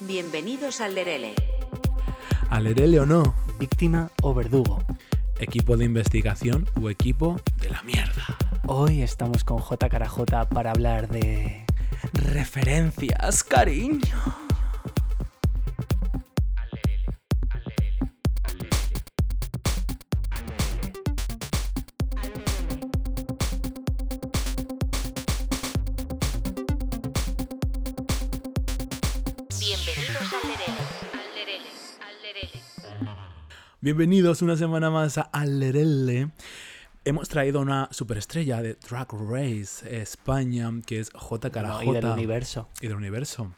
Bienvenidos al Lerele. Alerele o no, víctima o verdugo. equipo de investigación o equipo de la mierda. Hoy estamos con J. Carajota para hablar de referencias, cariño. Bienvenidos una semana más a Alerele. Hemos traído una superestrella de Drag Race España, que es J. No, Carajota. y del universo. Y del universo.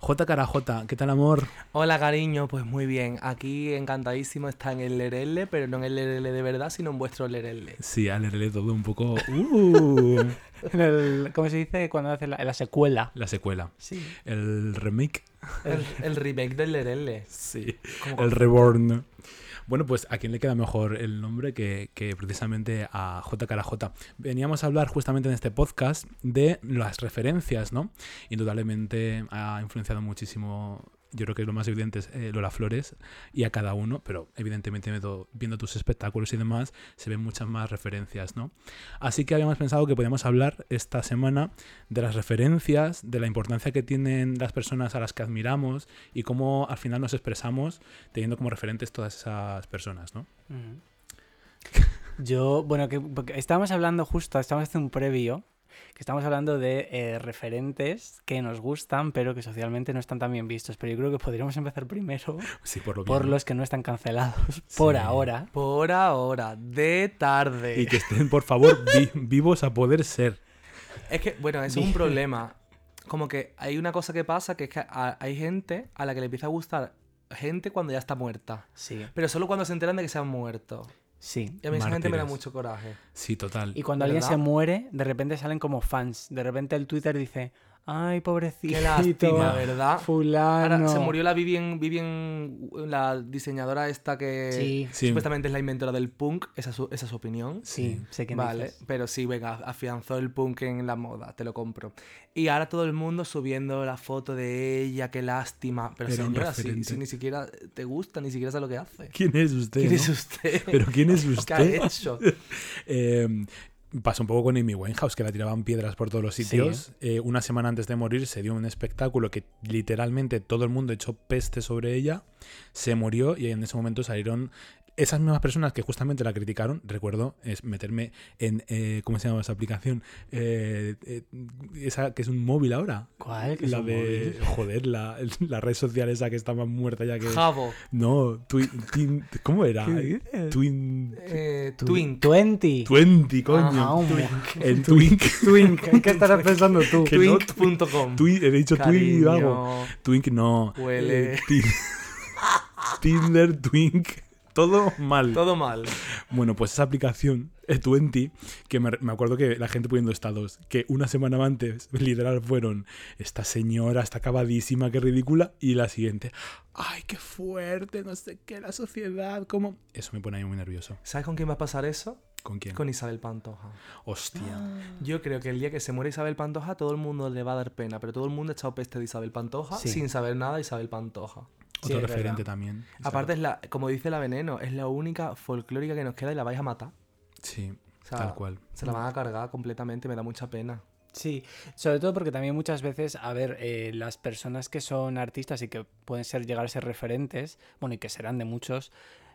J. Carajota, ¿qué tal amor? Hola cariño, pues muy bien. Aquí encantadísimo está en el Lerele, pero no en el Lerele de verdad, sino en vuestro Lerele. Sí, Alerele todo un poco... Uh, el- ¿Cómo se dice cuando hace la, secuela? la secuela. Sí. El remake. El, el remake del Lerele. Sí. Como El reborn. Bueno, pues a quién le queda mejor el nombre que, que precisamente a J. Carajota. Veníamos a hablar justamente en este podcast de las referencias, ¿no? Indudablemente ha influenciado muchísimo, yo creo que lo más evidente es eh, Lola Flores y a cada uno, pero evidentemente viendo, tus espectáculos y demás se ven muchas más referencias, ¿no? Así que habíamos pensado que podíamos hablar esta semana de las referencias, de la importancia que tienen las personas a las que admiramos y cómo al final nos expresamos teniendo como referentes todas esas personas, ¿no? Yo, bueno, que estábamos hablando justo, estábamos haciendo un previo, que estamos hablando de eh, referentes que nos gustan, pero que socialmente no están tan bien vistos. Pero yo creo que podríamos empezar primero Sí, por lo por bien. los que no están cancelados por Sí. ahora. Por ahora, de tarde. Y que estén, por favor, vi- vivos a poder ser. Es que, bueno, eso es un problema. Como que hay una cosa que pasa, que es que hay gente a la que le empieza a gustar gente cuando ya está muerta. Sí, Pero solo cuando se enteran de que se han muerto. Sí. Y a mí esa gente me da mucho coraje. Sí, total. Y cuando alguien se muere, de repente salen como fans. De repente el Twitter dice, ay, pobrecito. Qué lástima, ¿verdad? Fulano. Ahora se murió la Vivian, Vivian, la diseñadora esta que Sí, Sí. supuestamente es la inventora del punk, esa es su, esa es su opinión. sí, sé quién Vale, dices. pero sí, venga, afianzó el punk en la moda, te lo compro. Y ahora todo el mundo subiendo la foto de ella, qué lástima. Pero Era señora, si, ni siquiera te gusta, ni siquiera sabe lo que hace. ¿Quién es usted? ¿Quién es usted? Pero ¿quién es ¿Qué ha usted? hecho? Eh, pasó un poco con Amy Winehouse, que la tiraban piedras por todos los sitios. Eh, una semana antes de morir se dio un espectáculo que literalmente todo el mundo echó peste sobre ella. Se murió y en ese momento salieron esas mismas personas que justamente la criticaron. Recuerdo es meterme en. eh, ¿Cómo se llama esa aplicación? Eh, eh, esa que es un móvil ahora. ¿Cuál? ¿Que es La un de. móvil? Joder, la, la red social esa que estaba muerta ya que. Jabo. No, Twin. Twin- ¿Cómo era? Twin. Eh, Twink. 20. Twenty, coño. Ajá, un El Twink. Twink. ¿Qué estarás pensando tú? No, Twink.com. Twin, he dicho Twink y algo. Cariño, Twink no. Huele. Eh, Tin- Tinder, Twink. Todo mal. Todo mal. Bueno, pues esa aplicación, Twenty, que me, me acuerdo que la gente poniendo estados, que una semana antes, literal, fueron esta señora está acabadísima, qué ridícula, y la siguiente, ay, qué fuerte, no sé qué, la sociedad, cómo. Eso me pone ahí muy nervioso. ¿Sabes con quién va a pasar eso? ¿Con quién? Con Isabel Pantoja. Hostia. Yo creo que el día que se muere Isabel Pantoja, todo el mundo le va a dar pena, pero todo el mundo ha echado peste de Isabel Pantoja Sí. sin saber nada de Isabel Pantoja. Otro referente verdad. también. Aparte, es la, como dice la Veneno, es la única folclórica que nos queda y la vais a matar. Sí, O sea, tal cual. Se la van a cargar completamente, me da mucha pena. Sí, sobre todo porque también muchas veces, a ver, eh, las personas que son artistas y que pueden ser llegar a ser referentes, bueno, y que serán de muchos,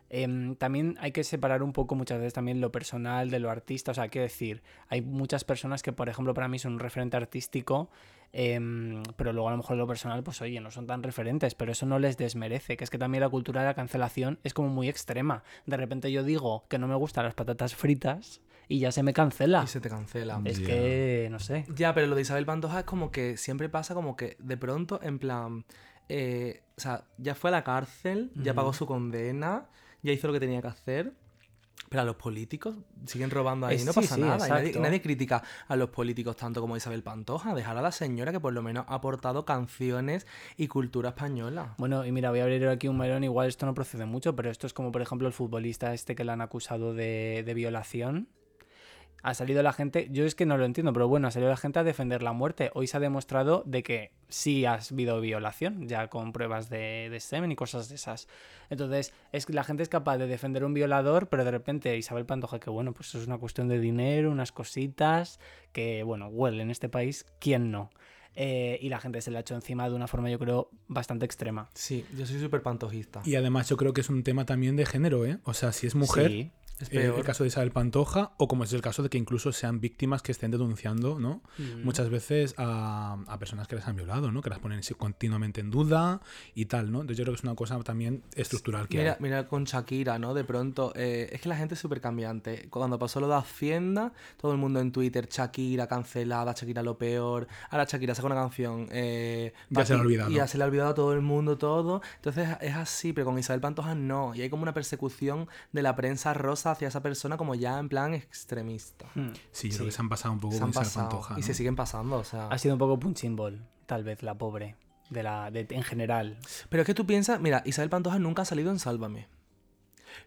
em, también hay que separar un poco muchas veces también lo personal de lo artista. O sea, quiero decir, hay muchas personas que, por ejemplo, para mí son un referente artístico, em, pero luego a lo mejor lo personal, pues oye, no son tan referentes, pero eso no les desmerece, que es que también la cultura de la cancelación es como muy extrema. De repente yo digo que no me gustan las patatas fritas y ya se me cancela. Y se te cancela. Es que, no sé. Ya, pero lo de Isabel Pantoja es como que siempre pasa como que de pronto, en plan, eh, o sea, ya fue a la cárcel, ya pagó su condena, ya hizo lo que tenía que hacer. Pero a los políticos siguen robando ahí, Eh, no sí, pasa sí, nada. Nadie critica a los políticos tanto como Isabel Pantoja. Dejar a la señora que por lo menos ha aportado canciones y cultura española. Bueno, y mira, voy a abrir aquí un melón, igual esto no procede mucho, pero esto es como por ejemplo el futbolista este que le han acusado de, de violación. Ha salido la gente, yo es que no lo entiendo, pero bueno, ha salido la gente a defender la muerte. Hoy se ha demostrado de que sí ha habido violación, ya con pruebas de, de semen y cosas de esas. Entonces, es que la gente es capaz de defender a un violador, pero de repente Isabel Pantoja, que bueno, pues es una cuestión de dinero, unas cositas, que bueno, huele en este país, ¿quién no? Eh, y la gente se le ha hecho encima de una forma, yo creo, bastante extrema. Sí, yo soy súper pantojista. Y además yo creo que es un tema también de género, ¿eh? O sea, si es mujer, Sí. Es eh, el caso de Isabel Pantoja, o como es el caso de que incluso sean víctimas que estén denunciando, ¿no? Mm. Muchas veces a, a personas que les han violado, ¿no? Que las ponen continuamente en duda y tal, ¿no? Entonces yo creo que es una cosa también estructural que Mira, hay. mira con Shakira, ¿no? De pronto, eh, es que la gente es súper cambiante. Cuando pasó lo de Hacienda, todo el mundo en Twitter, Shakira cancelada, Shakira lo peor. Ahora Shakira saca una canción. eh, Ya se ha olvidado. Y ya se le ha olvidado a todo el mundo todo. Entonces es así, pero con Isabel Pantoja no. Y hay como una persecución de la prensa rosa hacia esa persona como ya en plan extremista. Mm. Sí, yo creo sí. que se han pasado un poco Se con pasado. Pantoja. Y se siguen pasando, o sea. Ha sido un poco punching ball, tal vez, la pobre. De la, de, en general. Pero es que tú piensas, mira, Isabel Pantoja nunca ha salido en Sálvame.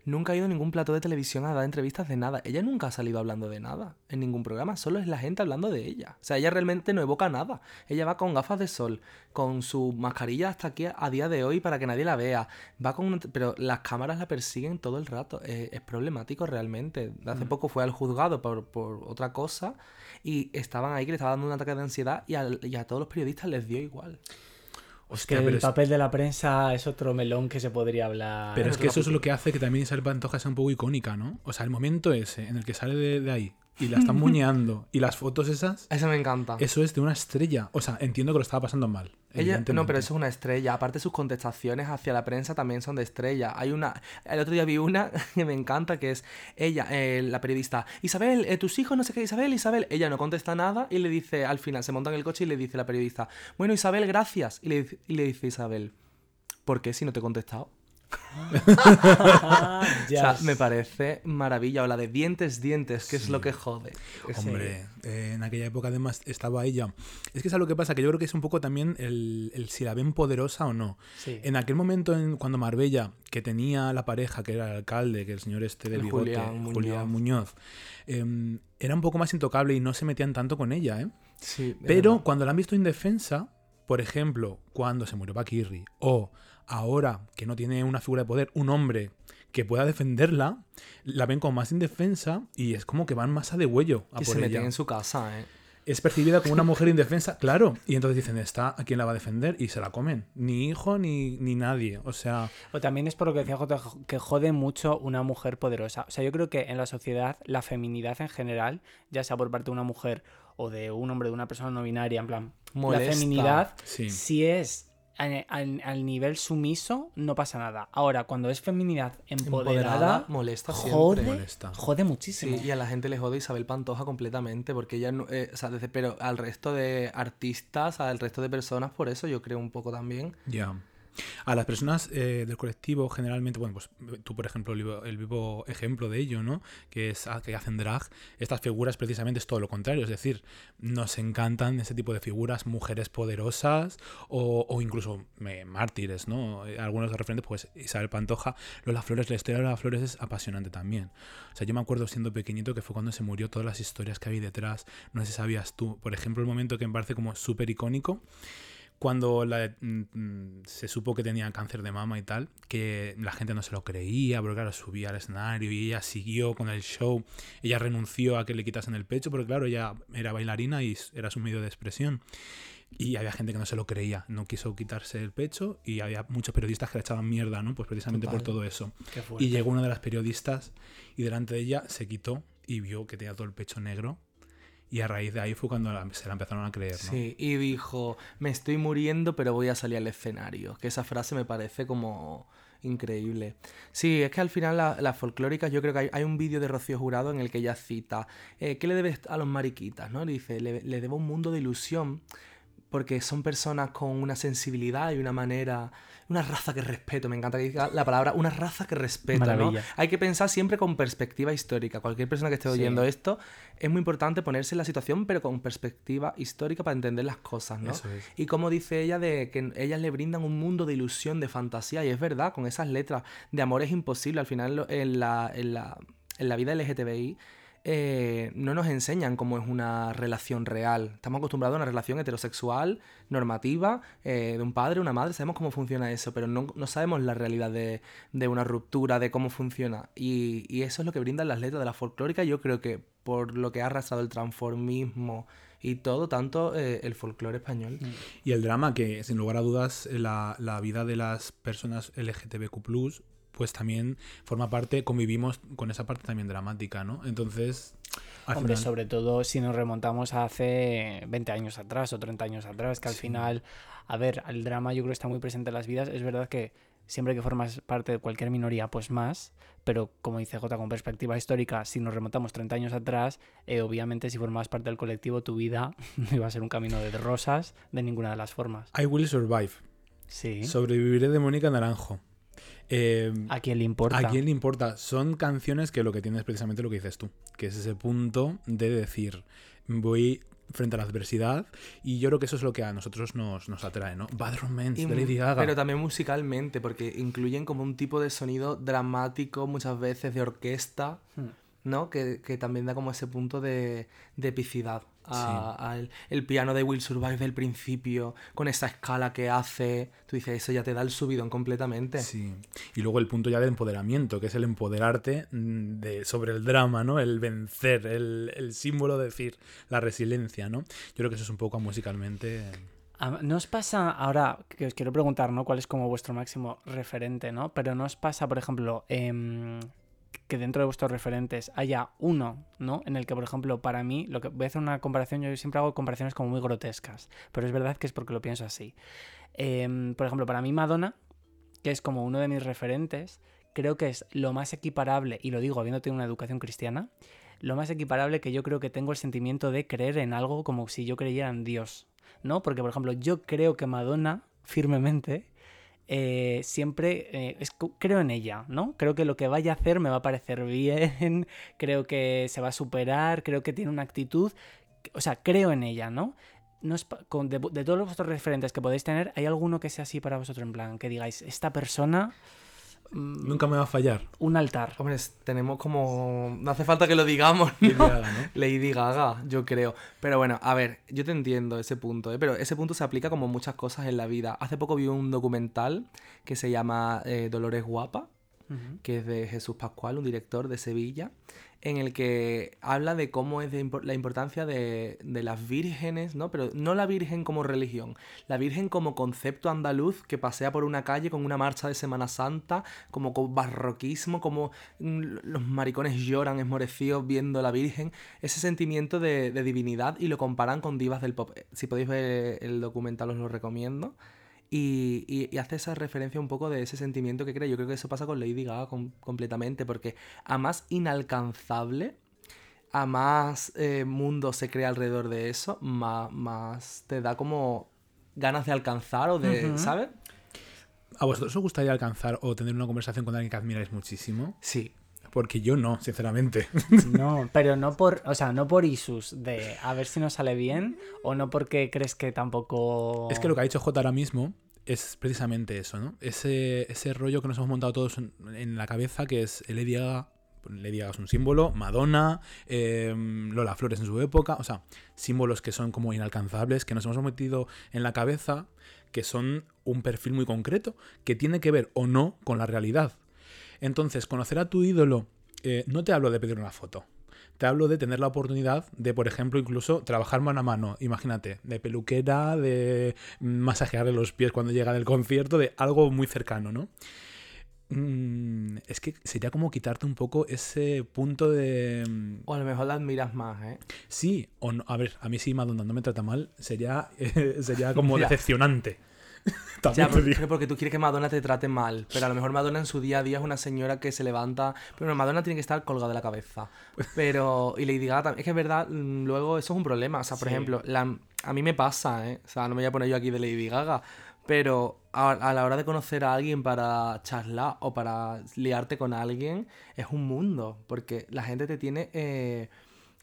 Nunca ha ido a ningún plató de televisión a dar entrevistas de nada. Ella nunca ha salido hablando de nada en ningún programa. Solo es la gente hablando de ella. O sea, ella realmente no evoca nada. Ella va con gafas de sol, con su mascarilla hasta aquí a día de hoy para que nadie la vea. Va con una- Pero las cámaras la persiguen todo el rato. Es, es problemático realmente. Hace poco fue al juzgado por, por otra cosa y estaban ahí que le estaba dando un ataque de ansiedad y, al- y a todos los periodistas les dio igual. Hostia, que pero el es- papel de la prensa es otro melón que se podría hablar. Pero es que eso es lo que hace que también Isabel Pantoja sea un poco icónica, ¿no? O sea, el momento ese en el que sale de, de ahí y la están muñeando y las fotos esas, Eso me encanta. eso es de una estrella. O sea, entiendo que lo estaba pasando mal. Ella, no, pero eso es una estrella. Aparte, sus contestaciones hacia la prensa también son de estrella. Hay una. El otro día vi una que me encanta, que es ella, eh, la periodista. Isabel, eh, tus hijos, no sé qué, Isabel, Isabel. Ella no contesta nada y le dice, al final, se monta en el coche y le dice la periodista, bueno, Isabel, gracias. Y le, dice- y le dice Isabel, ¿por qué si no te he contestado? O sea, me parece maravilla. O la de dientes, dientes, que es lo que jode. Hombre, eh, en aquella época además estaba ella. Es que es lo que pasa, que yo creo que es un poco también el, el si la ven poderosa o no. Sí. En aquel momento, en, cuando Marbella, que tenía la pareja, que era el alcalde, que el señor este de El bigote, Julián Muñoz. Julián Muñoz, em, era un poco más intocable y no se metían tanto con ella, ¿eh? Pero cuando la han visto indefensa, por ejemplo, cuando se murió Paquirri, o ahora que no tiene una figura de poder, un hombre que pueda defenderla, la ven como más indefensa y es como que van más a de huello a Y por se meten ella. en su casa, ¿eh? Es percibida como una mujer indefensa, claro. Y entonces dicen, ¿está a quién la va a defender? Y se la comen. Ni hijo ni, ni nadie. O sea, O también es por lo que decía Jota, que jode mucho una mujer poderosa. O sea, yo creo que en la sociedad la feminidad en general, ya sea por parte de una mujer o de un hombre, de una persona no binaria, en plan, Molesta. la feminidad, Sí. si es al, al- al nivel sumiso, no pasa nada. Ahora, cuando es feminidad empoderada, Empoderada, molesta siempre. jode, Molesta. jode muchísimo. Sí, y a la gente le jode Isabel Pantoja completamente, porque ella, no- eh, o sea, desde- pero al resto de artistas, al resto de personas, por eso yo creo un poco también. Ya. A las personas eh, del colectivo, generalmente, bueno, pues tú, por ejemplo, el vivo, ejemplo de ello, ¿no? Que es a- que hacen drag, estas figuras precisamente es todo lo contrario. Es decir, nos encantan ese tipo de figuras, mujeres poderosas o, incluso eh, mártires, ¿no? Algunos de referentes, pues Isabel Pantoja, Lola Flores, la historia de Lola Flores es apasionante también. O sea, yo me acuerdo siendo pequeñito que fue cuando se murió todas las historias que había detrás. No sé si sabías tú, por ejemplo, el momento que me parece como súper icónico cuando la- mm, mm, se supo que tenía cáncer de mama y tal, que la gente no se lo creía, porque claro, subía al escenario y ella siguió con el show, ella renunció a que le quitasen el pecho, porque claro, ella era bailarina y era su medio de expresión. Y había gente que no se lo creía, no quiso quitarse el pecho y había muchos periodistas que le echaban mierda, ¿no? Pues precisamente por todo eso. Y llegó una de las periodistas y delante de ella se quitó y vio que tenía todo el pecho negro. Y a raíz de ahí fue cuando la- se la empezaron a creer, ¿no? Sí, y dijo, me estoy muriendo, pero voy a salir al escenario. Que esa frase me parece como increíble. Sí, es que al final la- las folclóricas, yo creo que hay, un vídeo de Rocío Jurado en el que ella cita, eh, ¿qué le debes a los mariquitas? ¿no? Le dice, le debo un mundo de ilusión porque son personas con una sensibilidad y una manera, una raza que respeto, me encanta que diga la palabra, una raza que respeto, ¿no? Hay que pensar siempre con perspectiva histórica. Cualquier persona que esté Sí. oyendo esto, es muy importante ponerse en la situación, pero con perspectiva histórica para entender las cosas, ¿no? Eso es. Y como dice ella, de que ellas le brindan un mundo de ilusión, de fantasía, y es verdad, con esas letras de amor es imposible. Al final, en la, en la, en la vida LGTBI, eh, no nos enseñan cómo es una relación real. Estamos acostumbrados a una relación heterosexual, normativa, eh, de un padre, una madre, sabemos cómo funciona eso, pero no, no sabemos la realidad de, de una ruptura, de cómo funciona. Y, eso es lo que brindan las letras de la folclórica. Yo creo que por lo que ha arrastrado el transformismo y todo, tanto eh, el folclore español. Y el drama, que sin lugar a dudas, la, la vida de las personas LGTBQ, pues también forma parte, convivimos con esa parte también dramática, ¿no? Entonces. Hombre, final- sobre todo si nos remontamos a hace 20 años atrás o 30 años atrás, que al Sí. final, a ver, el drama yo creo que está muy presente en las vidas. Es verdad que siempre que formas parte de cualquier minoría, pues más, pero como dice J, con perspectiva histórica, si nos remontamos 30 años atrás, eh, obviamente si formabas parte del colectivo, tu vida no iba a ser un camino de rosas de ninguna de las formas. I Will Survive. Sí. Sobreviviré de Mónica Naranjo. Eh, ¿A quién le importa? ¿A quién le importa? Son canciones que lo que tienes precisamente lo que dices tú, que es ese punto de decir, voy frente a la adversidad y yo creo que eso es lo que a nosotros nos, nos atrae, ¿no? Bad Romance Y de mu- Lady Gaga. Pero también musicalmente, porque incluyen como un tipo de sonido dramático, muchas veces de orquesta, Hmm. ¿no? Que, que también da como ese punto de, de epicidad. A- al- el piano de Will Survive del principio, con esa escala que hace, tú dices, eso ya te da el subidón completamente. Sí. Y luego el punto ya del empoderamiento, que es el empoderarte mm, de, sobre el drama, ¿no? El vencer, el, el símbolo de decir, la resiliencia, ¿no? Yo creo que eso es un poco musicalmente... ¿No os pasa, ahora que os quiero preguntar, ¿no? ¿Cuál es como vuestro máximo referente, ¿no? Pero ¿no os pasa, por ejemplo, em, que dentro de vuestros referentes haya uno, ¿no? En el que, por ejemplo, para mí, lo que voy a hacer una comparación, yo siempre hago comparaciones como muy grotescas, pero es verdad que es porque lo pienso así. Em, por ejemplo, para mí Madonna, que es como uno de mis referentes, creo que es lo más equiparable, y lo digo habiendo tenido una educación cristiana, lo más equiparable que yo creo que tengo el sentimiento de creer en algo como si yo creyera en Dios, ¿no? Porque, por ejemplo, yo creo que Madonna, firmemente, eh, siempre eh, creo en ella, ¿no? Creo que lo que vaya a hacer me va a parecer bien, creo que se va a superar, creo que tiene una actitud, o sea, creo en ella, ¿no? No es con- de, de todos vuestros referentes que podéis tener, ¿hay alguno que sea así para vosotros en plan? Que digáis, esta persona, Nunca me va a fallar. un altar. Hombre, tenemos como... No hace falta que lo digamos, Lady. Gaga, ¿no? Lady Gaga, yo creo. Pero bueno, a ver, yo te entiendo ese punto, ¿eh? pero ese punto se aplica como muchas cosas en la vida. Hace poco vi un documental que se llama eh, Dolores Guapa, que es de Jesús Pascual, un director de Sevilla, en el que habla de cómo es la importancia de, de las vírgenes, ¿no? Pero no la virgen como religión, la virgen como concepto andaluz que pasea por una calle con una marcha de Semana Santa, como barroquismo, como mm, los maricones lloran esmorecidos viendo a la virgen, ese sentimiento de, de divinidad y lo comparan con divas del pop. Si podéis ver el documental os lo recomiendo. Y, y- y hace esa referencia un poco de ese sentimiento que crea. Yo creo que eso pasa con Lady Gaga com- completamente, porque a más inalcanzable, a más eh, mundo se crea alrededor de eso, más, más te da como ganas de alcanzar o de. ¿sabes? ¿A vosotros os gustaría alcanzar o tener una conversación con alguien que admiráis muchísimo? Sí. Porque yo no, sinceramente. No, pero no por, o sea, no por isus de a ver si nos sale bien o no porque crees que tampoco... Es que lo que ha dicho J ahora mismo es precisamente eso, ¿no? Ese, ese rollo que nos hemos montado todos en, en la cabeza, que es Lady Gaga. Lady Gaga es un símbolo, Madonna, eh, Lola Flores en su época, o sea, símbolos que son como inalcanzables, que nos hemos metido en la cabeza, que son un perfil muy concreto, que tiene que ver o no con la realidad. Entonces, conocer a tu ídolo, eh, no te hablo de pedir una foto, te hablo de tener la oportunidad de, por ejemplo, incluso trabajar mano a mano. Imagínate, de peluquera, de masajearle los pies cuando llega del concierto, de algo muy cercano, ¿no? Mm, es que sería como quitarte un poco ese punto de... mm, O a lo mejor la admiras más, ¿eh? Sí, o no. A ver, a mí si Madonna no me trata mal, sería, eh, sería como Ya. También te porque, digo. porque tú quieres que Madonna te trate mal, pero a lo mejor Madonna en su día a día es una señora que se levanta, pero Madonna tiene que estar colgada de la cabeza. Pero, y Lady Gaga también, es que es verdad, mm, luego eso es un problema, o sea, por Sí. ejemplo, la- a mí me pasa, ¿eh? O sea, no me voy a poner yo aquí de Lady Gaga, pero a, a la hora de conocer a alguien para charlar o para liarte con alguien, es un mundo, porque la gente te tiene... eh,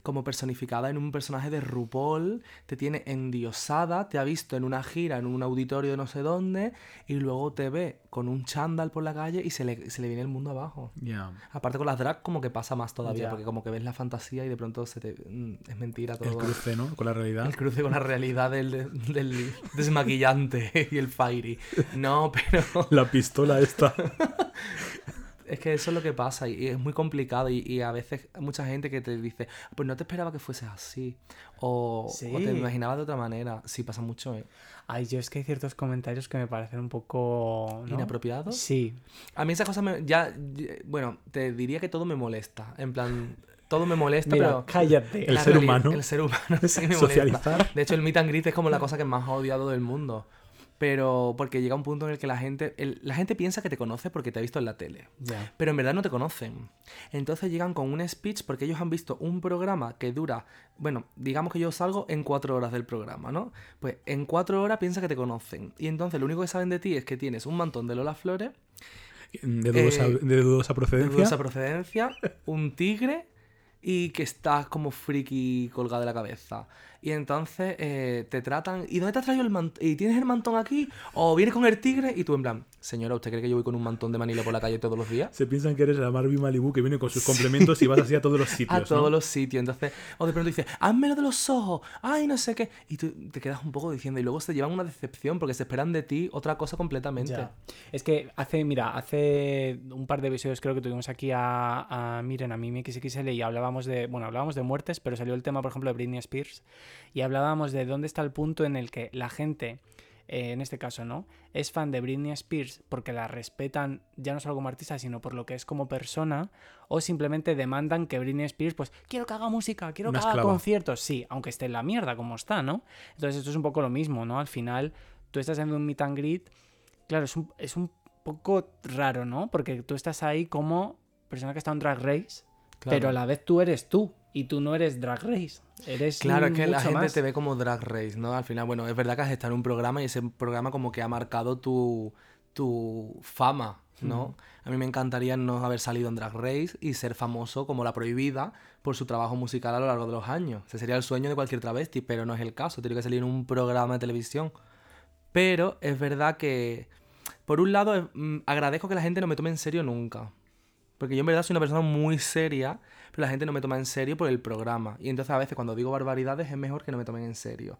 como personificada en un personaje de RuPaul, te tiene endiosada, te ha visto en una gira, en un auditorio de no sé dónde, y luego te ve con un chándal por la calle y se le, se le viene el mundo abajo. Ya. Aparte con las drag como que pasa más todavía, porque como que ves la fantasía y de pronto se te, mm, es mentira todo. El cruce, ¿no? Con la realidad. El cruce con la realidad del, del desmaquillante y el fairy. No, pero La pistola esta. es que eso es lo que pasa y, y es muy complicado y, y a veces hay mucha gente que te dice, pues no te esperaba que fueses así o, o te imaginabas de otra manera. Sí, pasa mucho, ¿eh? Ay, yo es que hay ciertos comentarios que me parecen un poco... ¿no? ¿Inapropiados? Sí. A mí esas cosas me, ya, ya- bueno, te diría que todo me molesta. En plan, todo me molesta, Mira, pero... cállate. El ser humano. El ser humano sí me molesta. Socializar. De hecho, el meet and greet es como la cosa que más he odiado del mundo. Pero porque llega un punto en el que la gente, el- la gente piensa que te conoce porque te ha visto en la tele. Pero en verdad no te conocen. Entonces llegan con un speech porque ellos han visto un programa que dura, bueno, digamos que yo salgo en cuatro horas del programa, ¿no? Pues en cuatro horas piensa que te conocen. Y entonces lo único que saben de ti es que tienes un mantón de Lola Flores, De dudosa, Eh, de dudosa de procedencia. dudosa procedencia, un tigre y que estás como friki colgada de la cabeza. Y entonces eh, te tratan. ¿Y dónde te has traído el mantón? ¿Y tienes el mantón aquí? ¿O vienes con el tigre? Y tú en plan, señora, ¿usted cree que yo voy con un mantón de Manila por la calle todos los días? Se piensan que eres la Marvin Malibu que viene con sus complementos y vas así a todos los sitios. a todos los sitios. Entonces, o de pronto dices, házmelo de los ojos, ay, no sé qué. Y tú te quedas un poco diciendo, y luego se llevan una decepción porque se esperan de ti otra cosa completamente. Ya. Es que hace, mira, hace un par de episodios creo que tuvimos aquí a, a Miren, a Mimi XXL y hablábamos de, bueno, hablábamos de muertes, pero salió el tema, por ejemplo, de Britney Spears y hablábamos de dónde está el punto en el que la gente, eh, en este caso, ¿no? Es fan de Britney Spears porque la respetan ya no solo como artista, sino por lo que es como persona, o simplemente demandan que Britney Spears, pues, quiero que haga música, quiero Una que haga conciertos, sí, aunque esté en la mierda como está, ¿no? Entonces esto es un poco lo mismo, ¿no? Al final, tú estás en un meet and greet Claro, es un, es un poco raro, ¿no? Porque tú estás ahí como persona que está en Drag Race, Claro. pero a la vez tú eres tú y tú no eres Drag Race. Eres Claro, es que la gente más. te ve como drag race, ¿no? Al final, bueno, es verdad que has estado en un programa y ese programa como que ha marcado tu, tu fama, ¿no? A mí me encantaría no haber salido en Drag Race y ser famoso como La Prohibida por su trabajo musical a lo largo de los años. Ese sería el sueño de cualquier travesti, pero no es el caso. Tiene que salir en un programa de televisión. Pero es verdad que, por un lado, mm, agradezco que la gente no me tome en serio nunca. Porque yo en verdad soy una persona muy seria, pero la gente no me toma en serio por el programa. Y entonces a veces cuando digo barbaridades es mejor que no me tomen en serio.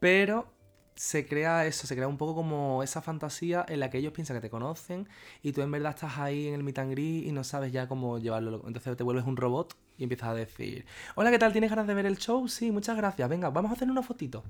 Pero se crea eso, se crea un poco como esa fantasía en la que ellos piensan que te conocen y tú en verdad estás ahí en el greet y no sabes ya cómo llevarlo. Entonces te vuelves un robot y empiezas a decir, hola, ¿qué tal? ¿Tienes ganas de ver el show? Sí, muchas gracias. Venga, vamos a hacer una fotito.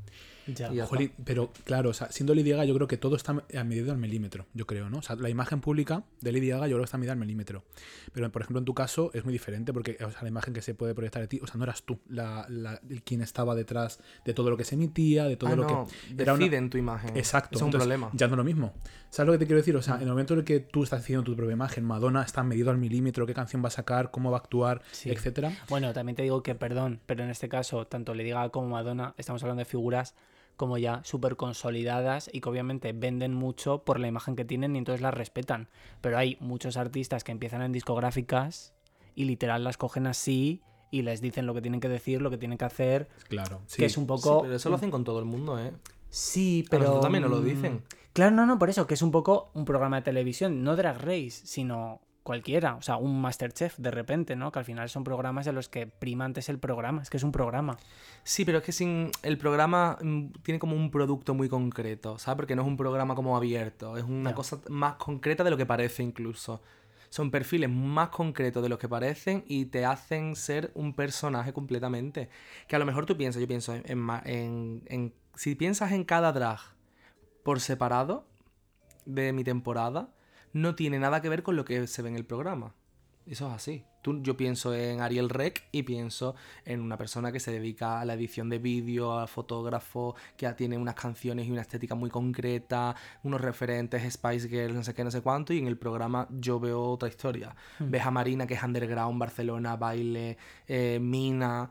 Ya. Ya. Jolín, pero claro, o sea, siendo Lady Gaga, yo creo que todo está medido al milímetro, yo creo, ¿no? O sea, la imagen pública de Lady Gaga yo creo que está medida al milímetro. Pero, por ejemplo, en tu caso es muy diferente porque o sea, la imagen que se puede proyectar de ti, o sea, no eras tú la, la- quien estaba detrás de todo lo que se emitía, de todo Ah, lo no, que... era una- deciden tu imagen. Exacto. Es un entonces, problema. Ya no es lo mismo. ¿Sabes lo que te quiero decir? O sea, en el momento en el que tú estás haciendo tu propia imagen, Madonna está medido al milímetro, qué canción va a sacar, cómo va a actuar, Sí. Etcétera. Bueno, también te digo que, perdón, pero en este caso, tanto Lady Gaga como Madonna, estamos hablando de figuras como ya súper consolidadas y que obviamente venden mucho por la imagen que tienen y entonces las respetan. Pero hay muchos artistas que empiezan en discográficas y literal las cogen así y les dicen lo que tienen que decir, lo que tienen que hacer, Claro. que es un Sí, poco... pero eso lo hacen con todo el mundo, ¿eh? Sí, A pero. nosotros también nos lo mm, dicen. Claro, no, no, por eso, que es un poco un programa de televisión, no Drag Race, sino cualquiera. O sea, un Masterchef de repente, ¿no? Que al final son programas en los que prima antes el programa. Es que es un programa. Sí, pero es que sin el programa mm, tiene como un producto muy concreto, ¿sabes? Porque no es un programa como abierto, es una cosa más concreta de lo que parece incluso. Son perfiles más concretos de los que parecen y te hacen ser un personaje completamente. Que a lo mejor tú piensas, yo pienso en, en en- en- si piensas en cada drag por separado de mi temporada, no tiene nada que ver con lo que se ve en el programa. Eso es así. Tú, yo pienso en Ariel Rec y pienso en una persona que se dedica a la edición de vídeo, a fotógrafo, que tiene unas canciones y una estética muy concreta, unos referentes, Spice Girls, no sé qué, no sé cuánto, y en el programa yo veo otra historia. Ves a Marina, que es underground, Barcelona, baile, eh, Mina,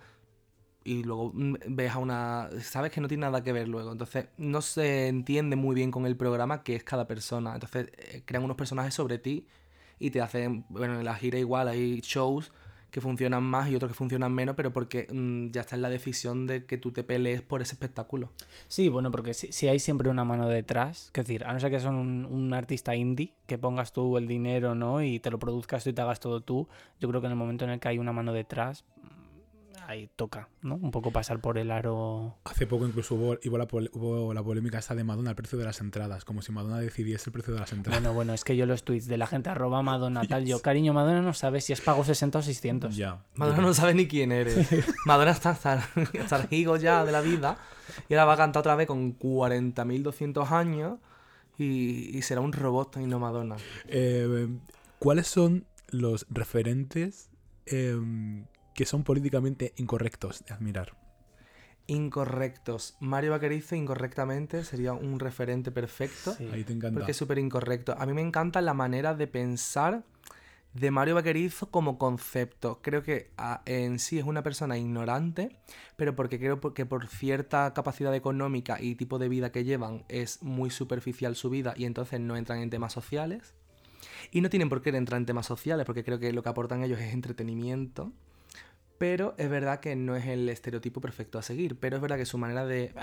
y luego mm, ves a una... Sabes que no tiene nada que ver luego. Entonces no se entiende muy bien con el programa qué es cada persona. Entonces eh, crean unos personajes sobre ti y te hacen... Bueno, en la gira igual hay shows que funcionan más y otros que funcionan menos, pero porque mm, ya está en la decisión de que tú te pelees por ese espectáculo. Sí, bueno, porque si, hay siempre una mano detrás, es decir, a no ser que son un, artista indie, que pongas tú el dinero, ¿no? Y te lo produzcas y te hagas todo tú, yo creo que en el momento en el que hay una mano detrás, ahí toca, ¿no? Un poco pasar por el aro. Hace poco incluso hubo, hubo la, hubo la polémica esta de Madonna, el precio de las entradas, como si Madonna decidiese el precio de las entradas. Bueno, bueno, es que yo los tweets de la gente arroba Madonna tal, yo, cariño, Madonna no sabe si es pago 60 o 600. Ya. Madonna no sabe ni quién eres. Madonna está hasta, hasta el higo ya de la vida y ahora va a cantar otra vez con 40.200 años y, y será un robot y no Madonna. Eh, ¿Cuáles son los referentes em, que son políticamente incorrectos de admirar? Incorrectos. Mario Vaquerizo incorrectamente sería un referente perfecto. Sí. Ahí te encanta. Porque es súper incorrecto. A mí me encanta la manera de pensar de Mario Vaquerizo como concepto. Creo que ah, en sí es una persona ignorante, pero porque creo que por cierta capacidad económica y tipo de vida que llevan es muy superficial su vida y entonces no entran en temas sociales. Y no tienen por qué entrar en temas sociales porque creo que lo que aportan ellos es entretenimiento. Pero es verdad que no es el estereotipo perfecto a seguir. Pero es verdad que su manera de.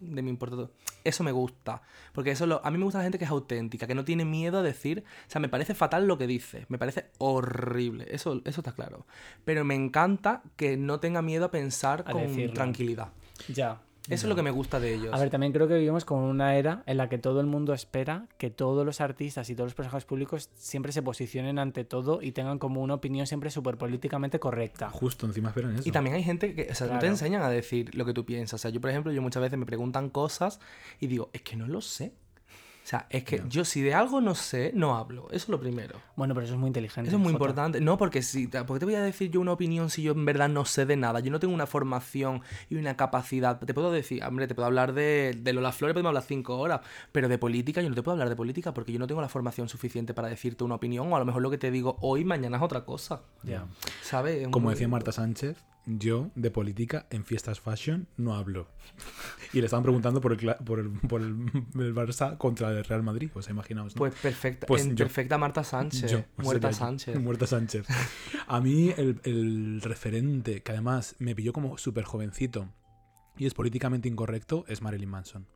De me importa todo. Eso me gusta. Porque eso lo, a mí me gusta la gente que es auténtica, que no tiene miedo a decir. O sea, me parece fatal lo que dice. Me parece horrible. Eso, eso está claro. Pero me encanta que no tenga miedo a pensar A con decirlo. tranquilidad. Ya. Eso es lo que me gusta de ellos. A ver, también creo que vivimos con una era en la que todo el mundo espera que todos los artistas y todos los personajes públicos siempre se posicionen ante todo y tengan como una opinión siempre súper políticamente correcta. Justo encima esperan eso. Y también hay gente que, o sea, no te Claro. enseñan a decir lo que tú piensas. O sea, yo, por ejemplo, yo muchas veces me preguntan cosas y digo, es que no lo sé. O sea, es que yo si de algo no sé, no hablo. Eso es lo primero. Bueno, pero eso es muy inteligente. Eso es muy Jota. importante. No, porque si, ¿por qué te voy a decir yo una opinión si yo en verdad no sé de nada? Yo no tengo una formación y una capacidad. Te puedo decir, hombre, te puedo hablar de, de Lola Flores, podemos hablar cinco horas, pero de política yo no te puedo hablar de política porque yo no tengo la formación suficiente para decirte una opinión o a lo mejor lo que te digo hoy, mañana es otra cosa. Ya. ¿Sabes? Es Como muy- decía Marta Sánchez, yo de política en fiestas fashion no hablo. Y le estaban preguntando por el, por el, por el, el Barça contra el Real Madrid, pues imaginaos. ¿no? Pues perfecta, Pues en yo. perfecta Marta Sánchez. Yo, Muerta sería yo. Sánchez. Muerta Sánchez. A mí el, el referente que además me pilló como súper jovencito y es políticamente incorrecto es Marilyn Manson.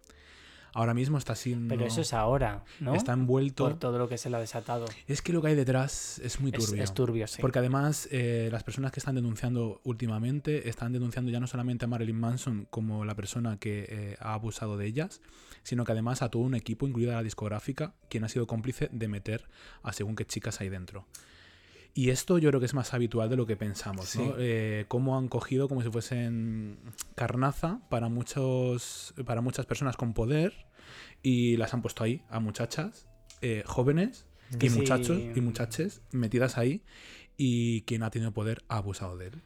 Ahora mismo está siendo... Pero eso es ahora, ¿no? Está envuelto... Por todo lo que se le ha desatado. Es que lo que hay detrás es muy turbio. es turbio, sí. Porque además eh, las personas que están denunciando últimamente están denunciando ya no solamente a Marilyn Manson como la persona que eh, ha abusado de ellas, sino que además a todo un equipo, incluida la discográfica, quien ha sido cómplice de meter a según qué chicas ahí dentro. Y esto yo creo que es más habitual de lo que pensamos, ¿no? Eh, cómo han cogido como si fuesen carnaza para, muchos, para muchas personas con poder y las han puesto ahí a muchachas eh, jóvenes y Sí. muchachos y muchaches metidas ahí y quien ha tenido poder ha abusado de él.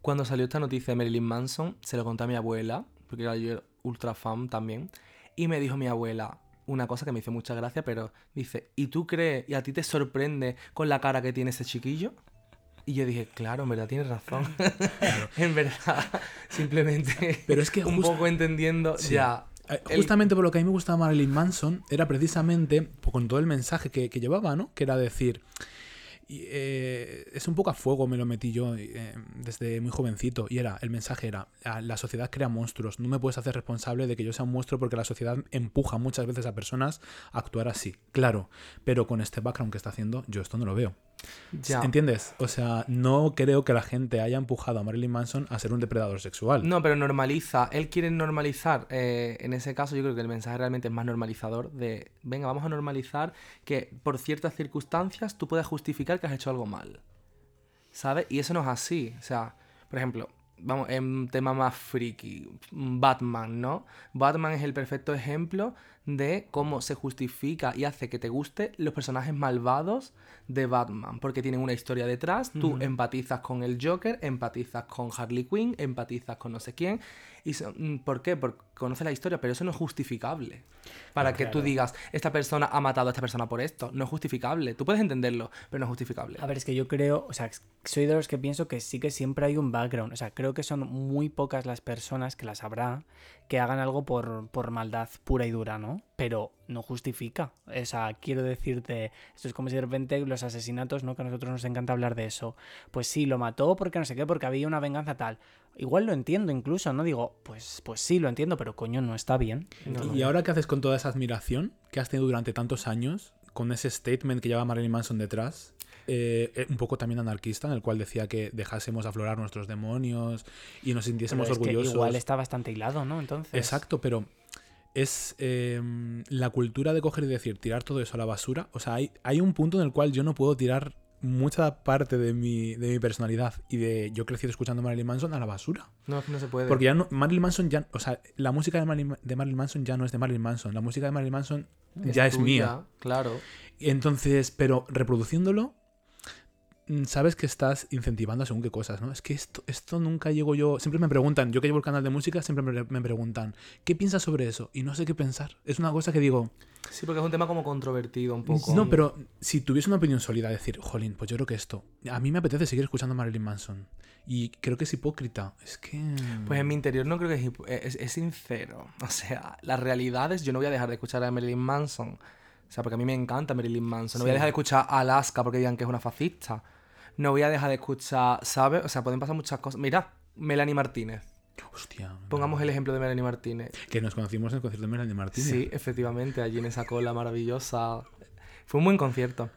Cuando salió esta noticia de Marilyn Manson, se lo conté a mi abuela, porque era yo ultra fan también, y me dijo mi abuela una cosa que me hizo mucha gracia, pero dice, ¿y tú crees y a ti te sorprende con la cara que tiene ese chiquillo? Y yo dije, claro, en verdad tienes razón. en verdad, simplemente Pero es que un poco entendiendo Sí. ya. Eh, El- Justamente por lo que a mí me gustaba Marilyn Manson era precisamente por- con todo el mensaje que, que llevaba, ¿no? Que era decir, y, eh, es un poco a fuego me lo metí yo eh, desde muy jovencito y era, el mensaje era, "Ah, la sociedad crea monstruos, no me puedes hacer responsable de que yo sea un monstruo porque la sociedad empuja muchas veces a personas a actuar así, claro, pero con este background que está haciendo yo esto no lo veo. Ya. ¿Entiendes? O sea, no creo que la gente haya empujado a Marilyn Manson a ser un depredador sexual. No, pero normaliza. Él quiere normalizar. eh, en ese caso, yo creo que el mensaje realmente es más normalizador. De, venga, vamos a normalizar que por ciertas circunstancias tú puedes justificar que has hecho algo mal. ¿Sabes? Y eso no es así. O sea, por ejemplo, vamos, en un tema más friki, Batman, ¿no? Batman es el perfecto ejemplo de cómo se justifica y hace que te guste los personajes malvados de Batman, porque tienen una historia detrás, tú empatizas con el Joker, empatizas con Harley Quinn, empatizas con no sé quién, y mm, ¿por qué? Porque conoces la historia, pero eso no es justificable. Para que tú digas, esta persona ha matado a esta persona por esto, no es justificable. Tú puedes entenderlo, pero no es justificable. A ver, es que yo creo, o sea, soy de los que pienso que sí que siempre hay un background. O sea, creo que son muy pocas las personas que las habrá que hagan algo por, por maldad pura y dura, ¿no? ¿no? Pero no justifica. O sea, quiero decirte, esto es como si de repente los asesinatos, ¿no? Que a nosotros nos encanta hablar de eso. Pues sí, lo mató porque no sé qué, porque había una venganza tal. Igual lo entiendo incluso, ¿no? Digo, pues, pues sí, lo entiendo, pero coño, no está bien. No, ¿Y ahora qué haces con toda esa admiración que has tenido durante tantos años, con ese statement que lleva Marilyn Manson detrás? eh, eh, un poco también anarquista, en el cual decía que dejásemos aflorar nuestros demonios y nos sintiésemos Pero es que orgullosos. igual está bastante hilado, ¿no? Entonces. Exacto, pero es eh, la cultura de coger y decir, tirar todo eso a la basura. O sea, hay, hay un punto en el cual yo no puedo tirar mucha parte de mi, de mi personalidad y de yo crecí escuchando Marilyn Manson a la basura. No, no se puede. Porque ya no, Marilyn Manson ya, o sea, la música de Marilyn, de Marilyn Manson ya no es de Marilyn Manson, la música de Marilyn Manson ya es mía. Claro. Entonces, pero reproduciéndolo, sabes que estás incentivando según qué cosas, ¿no? Es que esto, esto nunca llego yo. Siempre me preguntan, yo que llevo el canal de música, siempre me, me preguntan, ¿qué piensas sobre eso? Y no sé qué pensar. Es una cosa que digo, Sí, porque es un tema como controvertido un poco. no, pero si tuviese una opinión sólida, decir, jolín, pues yo creo que esto, a mí me apetece seguir escuchando a Marilyn Manson. Y creo que es hipócrita. Es que. Pues en mi interior no creo que es, hip- es, es sincero. O sea, las realidades, yo no voy a dejar de escuchar a Marilyn Manson. O sea, porque a mí me encanta Marilyn Manson. No voy a dejar de escuchar a Alaska porque digan que es una fascista. No voy a dejar de escuchar, ¿sabes? O sea, pueden pasar muchas cosas. Mira, Melanie Martínez. Hostia. Pongamos el ejemplo de Melanie Martínez. Que nos conocimos en el concierto de Melanie Martínez. Sí, efectivamente, allí en esa cola maravillosa. Fue un buen concierto.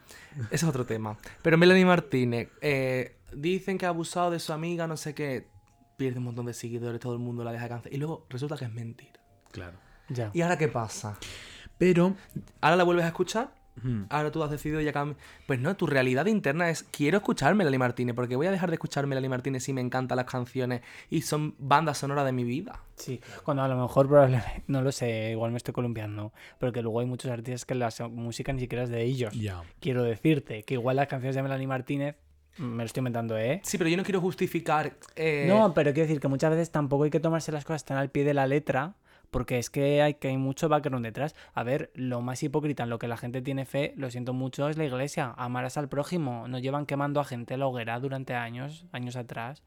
Ese es otro tema. Pero Melanie Martínez, eh, dicen que ha abusado de su amiga, no sé qué. Pierde un montón de seguidores, todo el mundo la deja cáncer. Y luego resulta que es mentira. Claro. Ya. ¿Y ahora qué pasa? Pero. ¿Ahora la vuelves a escuchar? Ahora tú has decidido ya cambiar. Pues no, tu realidad interna es quiero escuchar Melanie Martínez, porque voy a dejar de escuchar Melanie Martínez si me encantan las canciones y son bandas sonoras de mi vida. Sí, cuando a lo mejor probablemente, no lo sé, igual me estoy columpiando, pero que luego hay muchos artistas que la música ni siquiera es de ellos. Ya. Quiero decirte que igual las canciones de Melanie Martínez, me lo estoy inventando, ¿eh? Sí, pero yo no quiero justificar. eh, No, pero quiero decir que muchas veces tampoco hay que tomarse las cosas tan al pie de la letra, porque es que hay, que hay mucho background detrás. A ver, lo más hipócrita en lo que la gente tiene fe, lo siento mucho, es la iglesia. Amarás al prójimo. Nos llevan quemando a gente en la hoguera durante años, años atrás,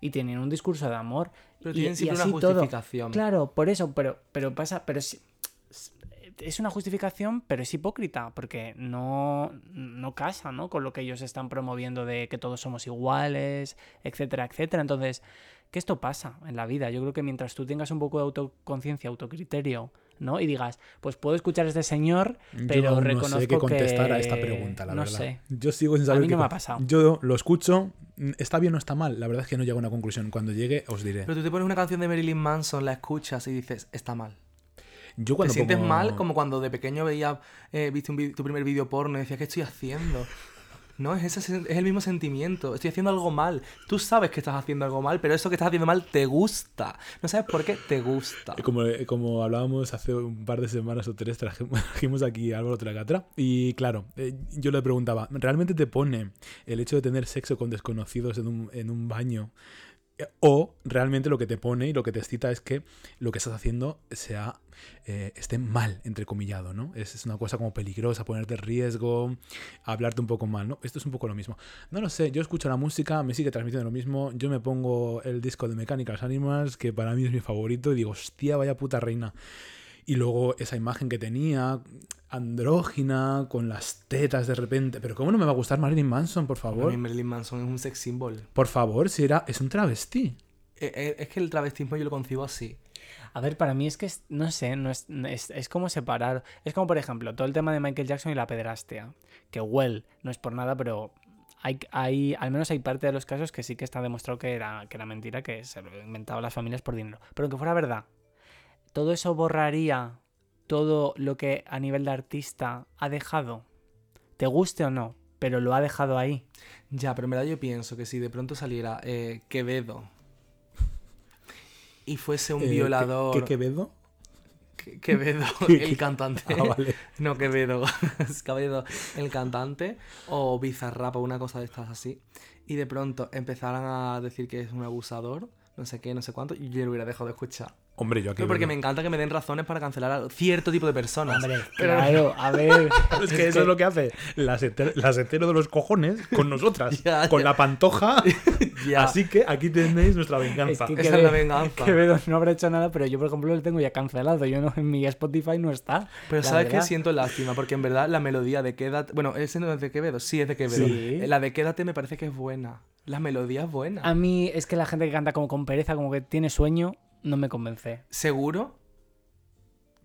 y tienen un discurso de amor. Pero y- tienen y siempre una así todo. justificación. Claro, por eso, pero, pero pasa, pero sí- es una justificación, pero es hipócrita, porque no, no casa, ¿no? Con lo que ellos están promoviendo de que todos somos iguales, etcétera, etcétera. Entonces, que esto pasa en la vida. Yo creo que mientras tú tengas un poco de autoconciencia, autocriterio, ¿no? Y digas, pues puedo escuchar a este señor, pero yo aún reconozco no sé qué contestar que... a esta pregunta, la no verdad. sé. Yo sigo sin saber mí qué no me ha pasado. Yo lo escucho, mm, está bien o está mal. La verdad es que no llego a una conclusión. Cuando llegue, os diré. Pero tú te pones una canción de Marilyn Manson, la escuchas y dices, está mal. Yo Te sientes pongo- mal como cuando de pequeño veías, eh, viste un tu primer vídeo porno y decías, ¿qué estoy haciendo? No, es, ese, es el mismo sentimiento. Estoy haciendo algo mal. Tú sabes que estás haciendo algo mal, pero eso que estás haciendo mal te gusta. No sabes por qué te gusta. Como, como hablábamos hace un par de semanas o tres, trajimos aquí a Álvaro Tragatra. Y claro, eh, yo le preguntaba, ¿realmente te pone el hecho de tener sexo con desconocidos en un, en un baño? O realmente lo que te pone y lo que te excita es que lo que estás haciendo sea eh, esté mal, entrecomillado, ¿no? Es, es una cosa como peligrosa, ponerte riesgo, hablarte un poco mal, ¿no? Esto es un poco lo mismo. No lo sé, yo escucho la música, me sigue transmitiendo lo mismo, yo me pongo el disco de Mechanical Animals, que para mí es mi favorito, y digo, hostia, vaya puta reina. Y luego esa imagen que tenía, andrógina, con las tetas de repente. Pero ¿cómo no me va a gustar Marilyn Manson, por favor? mí Marilyn Manson es un sex symbol. Por favor, si era, es un travesti. Eh, eh, Es que el travestismo yo lo concibo así. A ver, para mí es que, es- no sé, no es, es, es como separar. Es como, por ejemplo, todo el tema de Michael Jackson y la pederastia. Que, well, no es por nada, pero hay, hay, al menos hay parte de los casos que sí que está demostrado que era, que era mentira, que se lo inventaban las familias por dinero. Pero que fuera verdad, todo eso borraría todo lo que a nivel de artista ha dejado. Te guste o no, pero lo ha dejado ahí. Ya, pero en verdad yo pienso que si de pronto saliera eh, Quevedo y fuese un Eh, violador... ¿Qué, qué Quevedo? Que- Quevedo, ¿Qué- el cantante. Ah, vale. No, Quevedo. Es Quevedo, el cantante. O Bizarrap o una cosa de estas así. Y de pronto empezaran a decir que es un abusador, no sé qué, no sé cuánto, y yo lo hubiera dejado de escuchar. Hombre, yo aquí. Pero porque me encanta que me den razones para cancelar a cierto tipo de personas. Hombre, Pero- claro, a ver. Es que eso es lo que hace. Las hetero, de los cojones con nosotras. Ya, con ya. la pantoja Ya. Así que aquí tenéis nuestra venganza. Es que Esa es la venganza. Quevedo no habrá hecho nada, pero yo, por ejemplo, lo tengo ya cancelado. Yo no, en mi Spotify no está. Pero ¿sabes qué? Siento lástima, porque en verdad la melodía de Quédate... Bueno, ese no es de Quevedo, sí es de Quevedo. Sí. La de Quédate me parece que es buena. La melodía es buena. A mí es que la gente que canta como con pereza, como que tiene sueño, no me convence. ¿Seguro?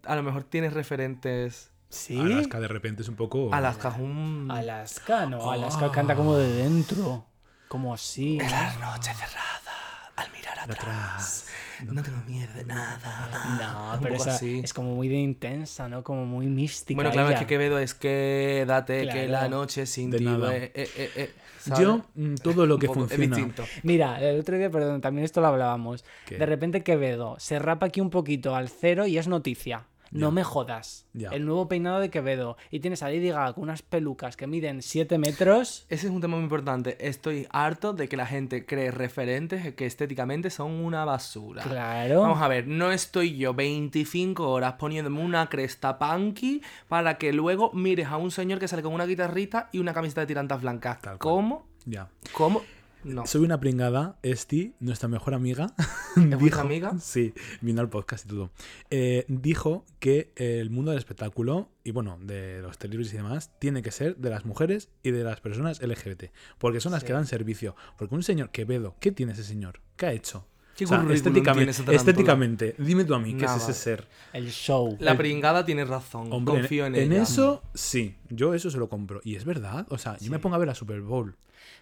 A lo mejor tienes referentes... ¿Sí? Alaska de repente es un poco. Alaska, un... Alaska, no. Alaska Ah. canta como de dentro. Como así. ¿no? La noche cerrada, al mirar atrás, no tengo miedo de nada. No, Un pero esa así. es como muy de intensa, ¿no? Como muy mística. Bueno, claro, es que Quevedo es que Claro. la noche sin ti... eh, eh, eh, eh, ¿sabes? Yo, mm, todo lo que poco, funciona. Mira, el otro día, perdón, también esto lo hablábamos. ¿Qué? De repente Quevedo se rapa aquí un poquito al cero y es noticia. No me jodas. El nuevo peinado de Quevedo. Y tienes a Lady Gaga con unas pelucas que miden 7 metros. Ese es un tema muy importante. Estoy harto de que la gente cree referentes que estéticamente son una basura. Claro. Vamos a ver, no estoy yo 25 horas poniéndome una cresta punky para que luego mires a un señor que sale con una guitarrita y una camiseta de tirantas blancas. Tal. ¿Cómo? Ya. ¿Cómo? No. Soy una pringada, Esti, nuestra mejor amiga. ¿Es vuestra amiga? Sí, vino al podcast y todo. Eh, dijo que el mundo del espectáculo y bueno, de los televisores y demás, tiene que ser de las mujeres y de las personas LGBT. Porque son las que dan servicio. Porque un señor Quevedo, ¿qué tiene ese señor? ¿Qué ha hecho? ¿Qué O sea, estéticamente, estéticamente, dime tú a mí, ¿qué es ese ser? El show. La El- pringada tiene razón. Hombre, Confío en, en ella. eso sí, yo eso se lo compro. Y es verdad, o sea, yo me pongo a ver la Super Bowl.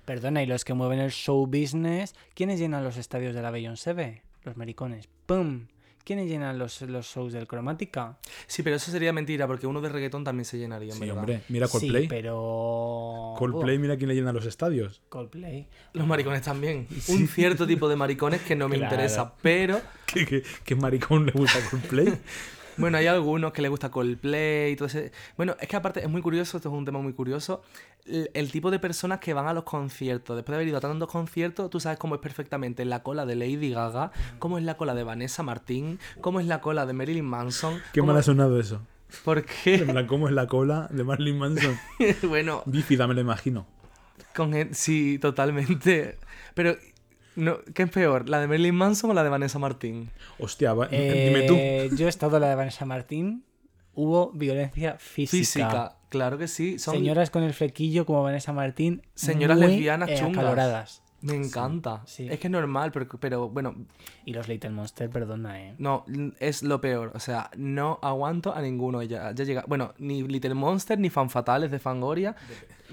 Perdona, y los que mueven el show business, ¿quiénes llenan los estadios de la Beyoncé? B? Los maricones. ¡Pum! ¿Quiénes llenan los, los shows del Cromática? Sí, pero eso sería mentira porque uno de reggaetón también se llenaría, en Sí, verdad. hombre, mira Coldplay. Sí, pero... Coldplay, mira quién le llena los estadios. Coldplay. Los maricones también. Un cierto tipo de maricones que no me Claro. interesa, pero ¿Qué, qué, qué maricón le gusta Coldplay? bueno, hay algunos que les gusta Coldplay y todo ese... Bueno, es que aparte es muy curioso, esto es un tema muy curioso, el, tipo de personas que van a los conciertos. Después de haber ido a tantos conciertos, tú sabes cómo es perfectamente la cola de Lady Gaga, cómo es la cola de Vanessa Martín, cómo es la cola de Marilyn Manson. Qué mal ha sonado eso. ¿Por En qué? plan, ¿cómo es la cola de Marilyn Manson? bueno, Bífida, me lo imagino. con gen- sí, totalmente. Pero, no, ¿qué es peor? ¿La de Marilyn Manson o la de Vanessa Martín? Hostia, va- dime tú. Eh, Yo he estado en la de Vanessa Martín. Hubo violencia física. Física, claro que sí. Son Señoras con el flequillo como Vanessa Martín. Señoras muy, lesbianas eh, chungas. acaloradas. Me encanta. sí. Es que es normal, pero, pero bueno, Y los Little Monster, perdona, eh. no, es lo peor. O sea, no aguanto a ninguno. Ya, ya llega. Bueno, ni Little Monster ni Fan Fatales de Fangoria.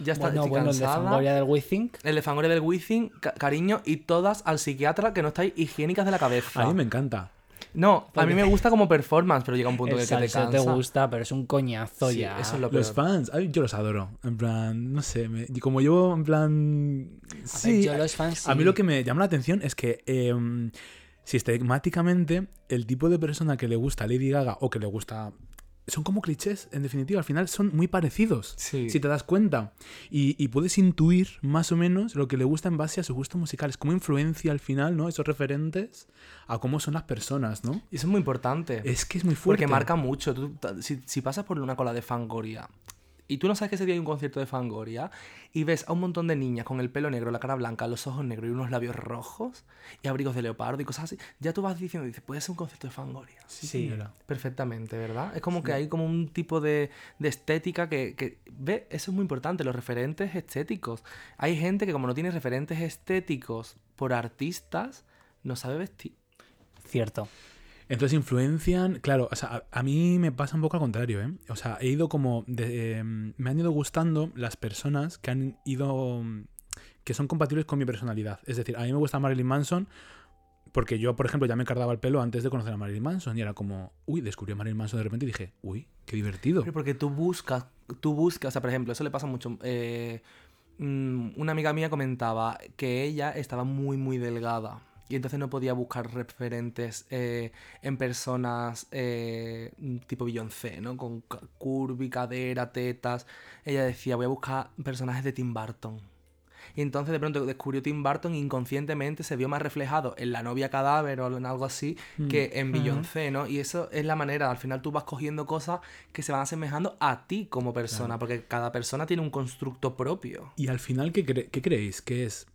Ya está, bueno, bueno, el de cansada. Fangoria del We Think. El de Fangoria del Wizzing, ca- cariño, y todas al psiquiatra que no estáis higiénicas de la cabeza. A mí me encanta. No, a mí me gusta como performance, pero llega un punto El que, te cansa. te gusta, pero es un coñazo Sí, ya. eso es lo peor. Los fans, ay, yo los adoro. En plan, no sé, me- como yo, en plan. A Sí, ver, yo los fans a mí sí. lo que me llama la atención es que em, sistemáticamente el tipo de persona que le gusta Lady Gaga o que le gusta son como clichés, en definitiva, al final son muy parecidos, Sí. si te das cuenta. Y, y puedes intuir más o menos lo que le gusta en base a sus gustos musicales, cómo influencia al final, ¿no? Esos referentes a cómo son las personas, ¿no? Y eso es muy importante. Es que es muy fuerte. Porque marca mucho. Tú, si pasas por una cola de Fangoria y tú no sabes que ese día hay un concierto de Fangoria y ves a un montón de niñas con el pelo negro, la cara blanca, los ojos negros y unos labios rojos y abrigos de leopardo y cosas así, ya tú vas diciendo, dices, puede ser un concierto de Fangoria. Sí, Sí. señora. Perfectamente, ¿verdad? Es como que hay como un tipo de, de estética que, que, ve, eso es muy importante, los referentes estéticos. Hay gente que como no tiene referentes estéticos por artistas, no sabe vestir. Cierto. Entonces influencian, claro, o sea, a, mí me pasa un poco al contrario, ¿eh? O sea, he ido como, em, me han ido gustando las personas que han ido, mm, que son compatibles con mi personalidad. Es decir, a mí me gusta Marilyn Manson porque yo, por ejemplo, ya me cargaba el pelo antes de conocer a Marilyn Manson y era como, uy, descubrí Marilyn Manson de repente y dije, uy, qué divertido. Porque tú buscas, tú buscas, o sea, por ejemplo, eso le pasa mucho. eh, mm, una amiga mía comentaba que ella estaba muy, muy delgada. Y entonces no podía buscar referentes eh, en personas eh, tipo Beyoncé, ¿no? Con curvy, cadera, tetas. Ella decía, voy a buscar personajes de Tim Burton. Y entonces de pronto descubrió Tim Burton e inconscientemente se vio más reflejado en la novia cadáver o en algo así que en Beyoncé, ¿no? Y eso es la manera, al final tú vas cogiendo cosas que se van asemejando a ti como persona, porque cada persona tiene un constructo propio. Y al final, ¿qué, cre- qué creéis? Que es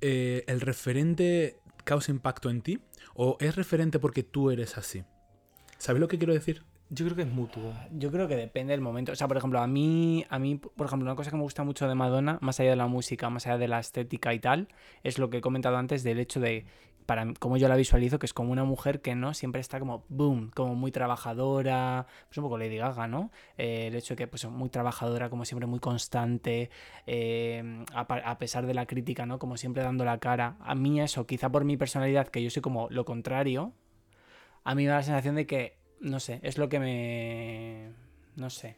eh, el referente causa impacto en ti o es referente porque tú eres así. ¿Sabes lo que quiero decir? Yo creo que es mutuo. Yo creo que depende del momento. O sea, por ejemplo, a mí, a mí, por ejemplo, una cosa que me gusta mucho de Madonna, más allá de la música, más allá de la estética y tal, es lo que he comentado antes del hecho de, para como yo la visualizo, que es como una mujer que no siempre está como boom, como muy trabajadora, pues un poco Lady Gaga, ¿no? Eh, el hecho de que pues muy trabajadora, como siempre muy constante, eh, a, a pesar de la crítica, ¿no? Como siempre dando la cara. A mí eso, quizá por mi personalidad, que yo soy como lo contrario, a mí me da la sensación de que, no sé, es lo que me... no sé.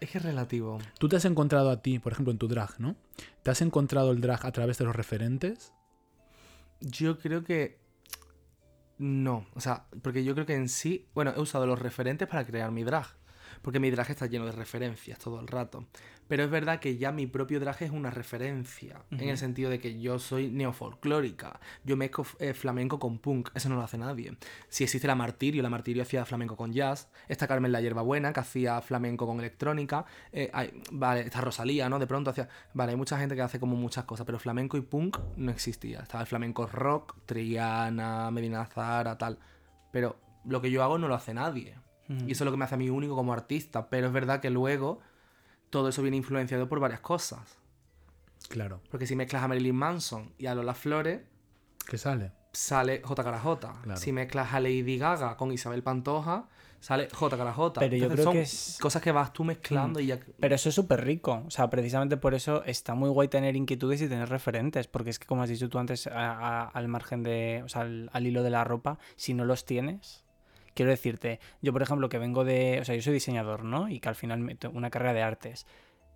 Es que es relativo. Tú te has encontrado a ti, por ejemplo, en tu drag, ¿no? ¿Te has encontrado el drag a través de los referentes? Yo creo que. No. O sea, porque yo creo que en sí. Bueno, he usado los referentes para crear mi drag. Porque mi drag está lleno de referencias todo el rato. Pero es verdad que ya mi propio drag es una referencia. En el sentido de que yo soy neofolclórica. Yo mezclo eh, flamenco con punk. Eso no lo hace nadie. Si existe la Martirio, la Martirio hacía flamenco con jazz. Está Carmen la Hierbabuena, que hacía flamenco con electrónica. Eh, hay- vale, está Rosalía, ¿no? De pronto hacía. Vale, hay mucha gente que hace como muchas cosas. Pero flamenco y punk no existía. Estaba el flamenco rock, Triana, Medina Zara, tal. Pero lo que yo hago no lo hace nadie. Y eso es lo que me hace a mí único como artista. Pero es verdad que luego todo eso viene influenciado por varias cosas. Claro. Porque si mezclas a Marilyn Manson y a Lola Flores, ¿Qué sale? sale J. Carajota. Claro. Si mezclas a Lady Gaga con Isabel Pantoja, sale J. Carajota. Pero yo creo son que es- cosas que vas tú mezclando y ya... Pero eso es súper rico. O sea, precisamente por eso está muy guay tener inquietudes y tener referentes. Porque es que, como has dicho tú antes, a- a- al margen de. O sea, al, al hilo de la ropa, si no los tienes. Quiero decirte, yo por ejemplo que vengo de. O sea, yo soy diseñador, ¿no? Y que al final me una carrera de artes.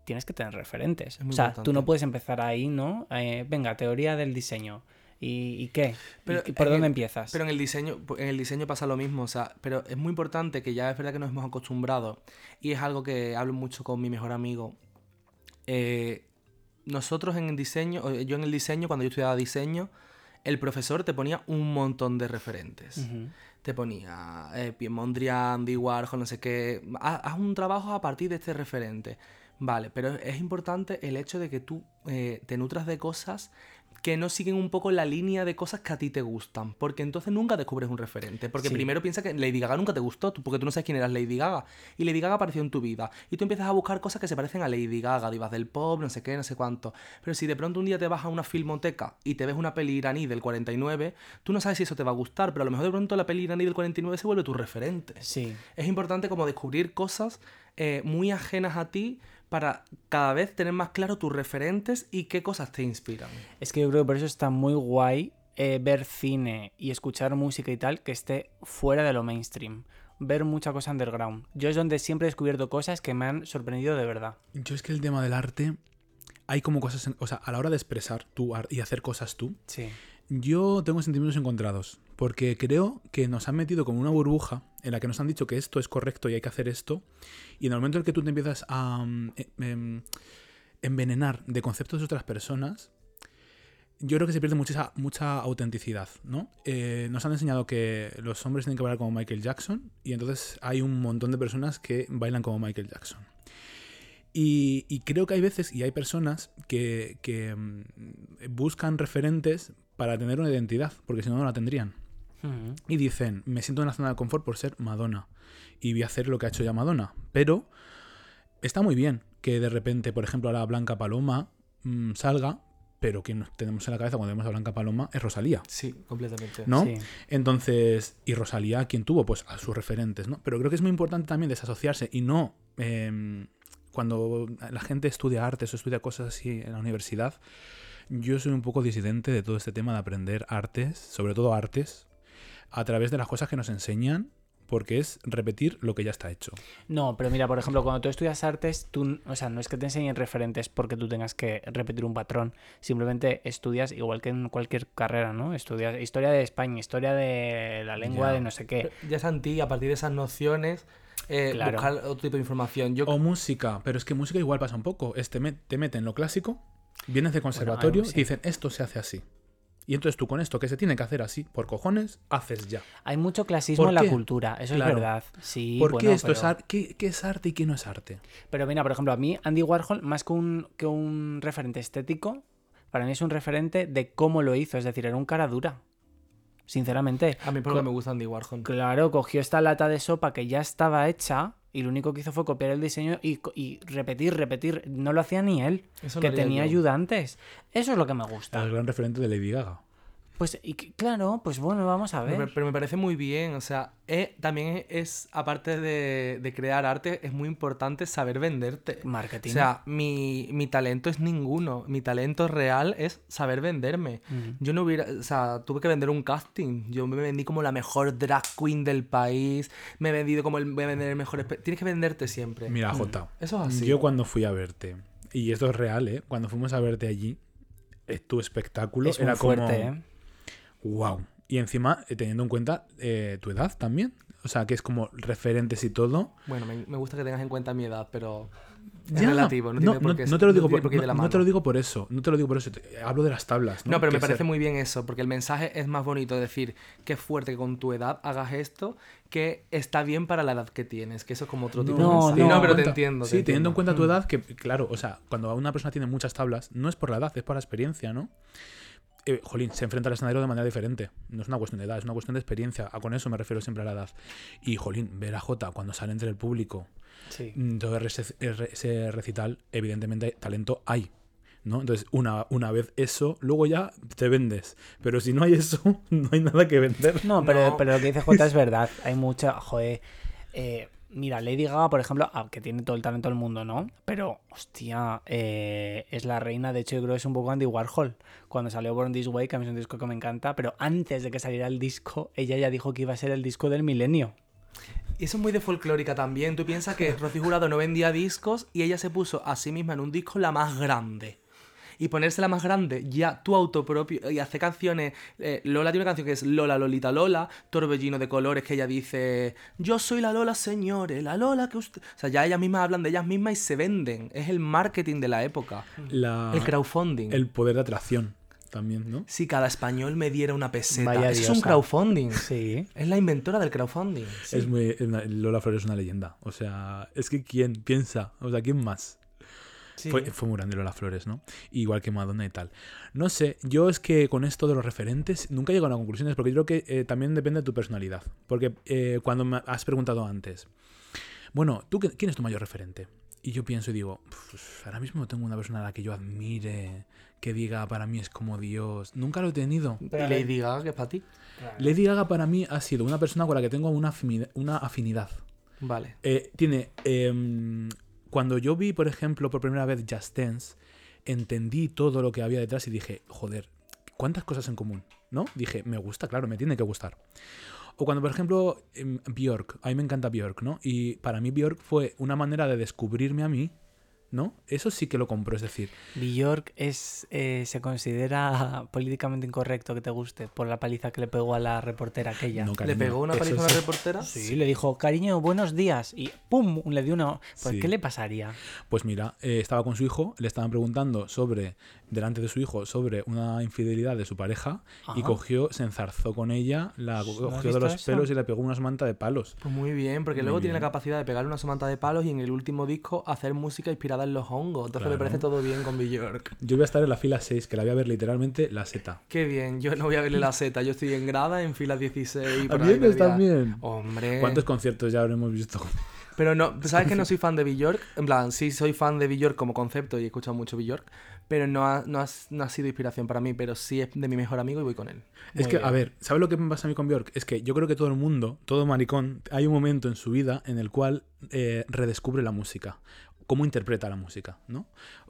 Tienes que tener referentes. O sea, importante. tú no puedes empezar ahí, ¿no? Eh, venga, teoría del diseño. ¿Y, y qué? Pero ¿Y ¿Por dónde el- empiezas? Pero en el diseño, en el diseño pasa lo mismo, o sea, pero es muy importante que ya es verdad que nos hemos acostumbrado y es algo que hablo mucho con mi mejor amigo. Eh, nosotros en el diseño, yo en el diseño, cuando yo estudiaba diseño, el profesor te ponía un montón de referentes. Ujú. Te ponía eh, Mondrian, Warhol, no sé qué. Haz un trabajo a partir de este referente. Vale, pero es importante el hecho de que tú eh, te nutras de cosas que no siguen un poco la línea de cosas que a ti te gustan. Porque entonces nunca descubres un referente. Porque Sí. primero piensa que Lady Gaga nunca te gustó, porque tú no sabes quién eras Lady Gaga. Y Lady Gaga apareció en tu vida. Y tú empiezas a buscar cosas que se parecen a Lady Gaga, divas del pop, no sé qué, no sé cuánto. Pero si de pronto un día te vas a una filmoteca y te ves una peli iraní del 49, tú no sabes si eso te va a gustar, pero a lo mejor de pronto la peli iraní del 49 se vuelve tu referente. Sí. Es importante como descubrir cosas eh, muy ajenas a ti para cada vez tener más claro tus referentes y qué cosas te inspiran. Es que yo creo que por eso está muy guay eh, ver cine y escuchar música y tal que esté fuera de lo mainstream. Ver mucha cosa underground. Yo es donde siempre he descubierto cosas que me han sorprendido de verdad. Yo es que el tema del arte, hay como cosas, en- o sea, a la hora de expresar tú y hacer cosas tú, Sí. Yo tengo sentimientos encontrados, porque creo que nos han metido como una burbuja en la que nos han dicho que esto es correcto y hay que hacer esto, y en el momento en que tú te empiezas a mm, eh, em, envenenar de conceptos de otras personas, yo creo que se pierde mucha, mucha autenticidad, ¿no? Eh, nos han enseñado que los hombres tienen que bailar como Michael Jackson, y entonces hay un montón de personas que bailan como Michael Jackson. Y, creo que hay veces y hay personas que, que, mm, buscan referentes para tener una identidad, porque si no, no la tendrían. Y dicen, me siento en la zona de confort por ser Madonna. Y voy a hacer lo que ha hecho ya Madonna. Pero está muy bien que de repente, por ejemplo, ahora Blanca Paloma mm, salga, pero que nos tenemos en la cabeza cuando vemos a Blanca Paloma es Rosalía. Sí, completamente. ¿no? Sí. Entonces, y Rosalía, ¿quién tuvo? Pues a sus referentes, ¿no? Pero creo que es muy importante también desasociarse y no. em, cuando la gente estudia artes o estudia cosas así en la universidad, yo soy un poco disidente de todo este tema de aprender artes, sobre todo artes, a través de las cosas que nos enseñan, porque es repetir lo que ya está hecho. No, pero mira, por ejemplo, cuando tú estudias artes, tú, o sea, no es que te enseñen referentes porque tú tengas que repetir un patrón, simplemente estudias igual que en cualquier carrera, ¿no? Estudias historia de España, historia de la lengua Ya. de no sé qué. Ya en ti, a partir de esas nociones, eh, Claro. buscar otro tipo de información. Yo O música, pero es que música igual pasa un poco. Es te, met- te meten lo clásico, vienes de conservatorio sí. y dicen esto se hace así. Y entonces tú con esto que se tiene que hacer así, por cojones, haces ya. Hay mucho clasismo ¿Por en la cultura, eso Claro. es verdad. Sí, ¿Por bueno, qué esto es arte? ¿Qué, qué es arte y qué no es arte? Pero mira, por ejemplo, a mí Andy Warhol, más que un, que un referente estético, Para mí es un referente de cómo lo hizo, es decir, era un cara dura. Sinceramente. A mí porque Co- me gusta Andy Warhol. Claro, cogió esta lata de sopa que ya estaba hecha y lo único que hizo fue copiar el diseño y, y repetir, repetir. No lo hacía ni él, Eso que tenía yo. ayudantes. Eso es lo que me gusta. El gran referente de Lady Gaga. Pues y claro, pues bueno, vamos a ver. pero me parece muy bien, o sea, eh, también es, aparte de, de crear arte, es muy importante saber venderte. Marketing. O sea, mi, mi talento es ninguno, mi talento real es saber venderme. Yo no hubiera, o sea, tuve que vender un casting, yo me vendí como la mejor drag queen del país, me he vendido como el, voy a vender el mejor... Tienes que venderte siempre. Mira, Jota. Eso es así. Yo cuando fui a verte, y esto es real, ¿eh? Cuando fuimos a verte allí, eh, tu espectáculo es era como... fuerte, ¿eh? ¡Wow! Y encima, eh, teniendo en cuenta eh, tu edad también. O sea, que es como referentes y todo. Bueno, me, me gusta que tengas en cuenta mi edad, pero es Ya, relativo, no, tiene por qué no te lo digo por, por de no- no te lo digo por eso. No te lo digo por eso. Hablo de las tablas. No, pero me parece ser- muy bien eso, porque el mensaje es más bonito decir que es fuerte que con tu edad hagas esto, que está bien para la edad que tienes, que eso es como otro tipo No, de mensaje. no. Pero te entiendo. Sí, te teniendo en cuenta tu edad, que claro, o sea, cuando una persona tiene muchas tablas, no es por la edad, es por la experiencia, ¿no? Eh, jolín, se enfrenta al escenario de manera diferente. No es una cuestión de edad, es una cuestión de experiencia. A con eso me refiero siempre a la edad. Y, jolín, ver a Jota cuando sale entre el público, Sí. mm, todo ese, ese recital, evidentemente talento hay. ¿no? Entonces, una, una vez eso, luego ya te vendes. Pero si no hay eso, no hay nada que vender. No, pero, No. pero lo que dice J es verdad. Hay mucha. Joder. eh, mira, Lady Gaga, por ejemplo, ah, que tiene todo el talento del mundo, ¿no? Pero, hostia, eh, es la reina. De hecho, yo creo que es un poco Andy Warhol. Cuando salió Born This Way, que a mí es un disco que me encanta, pero antes de que saliera el disco, ella ya dijo que iba a ser el disco del milenio. Y eso es muy de folclórica también. Tú piensas que Rocío Jurado no vendía discos y ella se puso a sí misma en un disco la más grande. Y ponerse la más grande, ya tu auto propio, y hace canciones. eh, Lola tiene una canción que es Lola, Lolita, Lola, Torbellino de colores, que ella dice: Yo soy la Lola, señores, la Lola que usted. O sea, ya ellas mismas hablan de ellas mismas y se venden. Es el marketing de la época. La- El crowdfunding. el poder de atracción también, ¿no? Si cada español me diera una peseta. Vaya Eso es un crowdfunding. Sí. Es la inventora del crowdfunding. Es muy, es una- Lola Flores es una leyenda. O sea, es que ¿quién piensa? O sea, ¿quién más? Fue, fue muy grande Lola Flores, ¿no? Igual que Madonna y tal. No sé, yo es que con esto de los referentes nunca llego a conclusiones porque yo creo que eh, también depende de tu personalidad. Porque eh, cuando me has preguntado antes, bueno, ¿tú qué- quién es tu mayor referente? Y yo pienso y digo, "Pues, ahora mismo no tengo una persona a la que yo admire, que diga para mí es como Dios. Nunca lo he tenido. Y Lady Gaga, que es para ti. Lady Gaga para mí ha sido una persona con la que tengo una afinidad. Una afinidad. Vale. Eh, tiene. em, cuando yo vi, por ejemplo, por primera vez Just Dance, entendí todo lo que había detrás y dije, joder, ¿cuántas cosas en común? ¿No? Dije, me gusta, claro, me tiene que gustar. O cuando, por ejemplo, em, Björk, a mí me encanta Björk, ¿no? Y para mí Björk fue una manera de descubrirme a mí, ¿no? Eso sí que lo compro, es decir, Bjork es, eh, se considera políticamente incorrecto que te guste por la paliza que le pegó a la reportera aquella. no, ¿Le pegó una paliza a sí. una reportera? Sí, le dijo, cariño, buenos días. Y ¡pum! Le dio una. Pues, Sí. ¿qué le pasaría? Pues mira, eh, estaba con su hijo, le estaban preguntando sobre, delante de su hijo, sobre una infidelidad de su pareja y cogió, se enzarzó con ella, la ¿No has cogió de los eso? pelos y le pegó una manta de palos. Pues muy bien, porque Muy luego tiene la capacidad de pegarle una somanta de palos y en el último disco hacer música inspirada en los hongos. Entonces me parece todo bien con Björk. Yo voy a estar en la fila 6, que la voy a ver literalmente la seta. Qué bien, yo no voy a verle la seta, yo estoy en grada, en fila 16. por ahí ¿También estás bien? Hombre. ¿Cuántos conciertos ya habremos visto? Pero no, ¿sabes que no soy fan de Björk? En plan, sí soy fan de Björk como concepto y he escuchado mucho Björk, pero no ha, no, ha, no ha sido inspiración para mí, pero sí es de mi mejor amigo y voy con él. Es que, a ver, ¿sabes lo que me pasa a mí con Björk? Es que yo creo que todo el mundo, todo maricón, hay un momento en su vida en el cual eh, redescubre la música. Cómo interpreta la música, ¿no?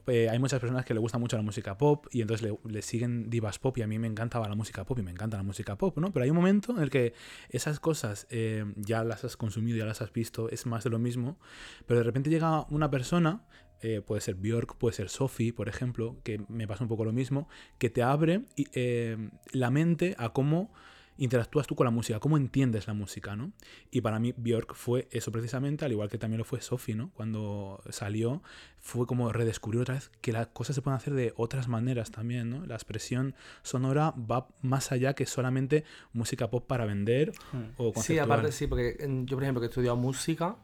Eh, hay muchas personas que le gusta mucho la música pop y entonces le, siguen divas pop y a mí me encantaba la música pop y me encanta la música pop, ¿no? Pero hay un momento en el que esas cosas eh, ya las has consumido, ya las has visto, es más de lo mismo, pero de repente llega una persona eh, puede ser Björk, puede ser Sophie, por ejemplo, que me pasa un poco lo mismo, que te abre la mente a cómo interactúas tú con la música, cómo entiendes la música, ¿no? Y para mí Björk fue eso precisamente, al igual que también lo fue Sophie, ¿no? Cuando salió, fue como redescubrir otra vez que las cosas se pueden hacer de otras maneras también, ¿no? La expresión sonora va más allá que solamente música pop para vender o Sí, aparte sí, porque yo por ejemplo que he estudiado música,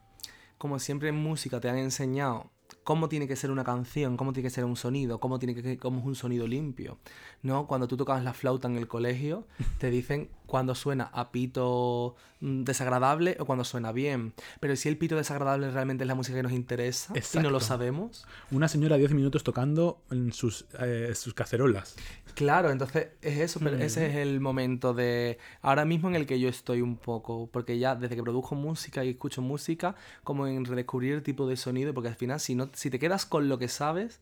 como siempre en música te han enseñado cómo tiene que ser una canción, cómo tiene que ser un sonido, cómo tiene que cómo es un sonido limpio, ¿no? Cuando tú tocabas la flauta en el colegio, te dicen cuando suena a pito mm, desagradable o cuando suena bien. Pero si el pito desagradable realmente es la música que nos interesa y no lo Exacto. sabemos, Una señora 10 minutos tocando en sus, eh, sus cacerolas. Claro, entonces es eso, pero Mm. ese es el momento de ahora mismo en el que yo estoy un poco, porque ya desde que produzco música y escucho música, como en redescubrir el tipo de sonido, porque al final si no si te quedas con lo que sabes,